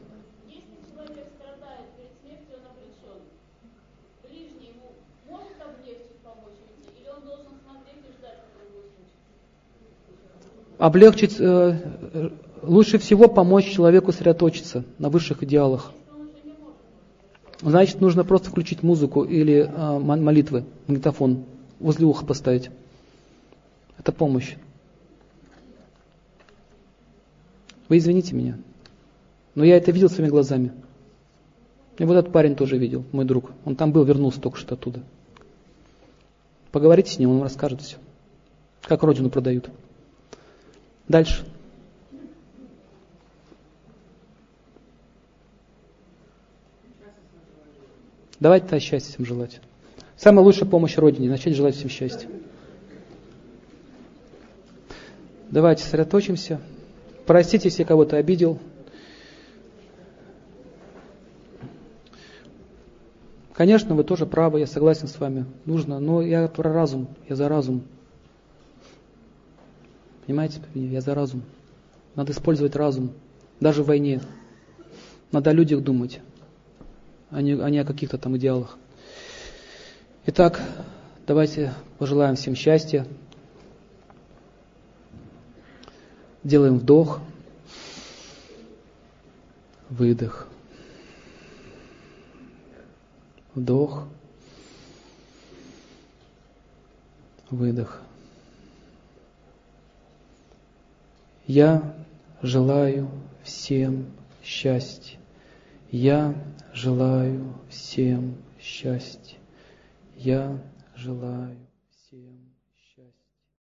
облегчить, э, лучше всего помочь человеку сосредоточиться на высших идеалах. Значит, нужно просто включить музыку или э, молитвы, магнитофон, возле уха поставить. Это помощь. Вы извините меня, но я это видел своими глазами. И вот этот парень тоже видел, мой друг. Он там был, вернулся только что оттуда. Поговорите с ним, он вам расскажет все. Как родину продают. Дальше. Давайте тогда счастья всем желать. Самая лучшая помощь Родине – начать желать всем счастья. Давайте сосредоточимся. Простите, если кого-то обидел. Конечно, вы тоже правы, я согласен с вами. Нужно, но я про разум, я за разум. Понимаете, я за разум. Надо использовать разум, даже в войне. Надо о людях думать, а не, а не о каких-то там идеалах. Итак, давайте пожелаем всем счастья. Делаем вдох, выдох, вдох, выдох. Я желаю всем счастья. Я желаю всем счастья. Я желаю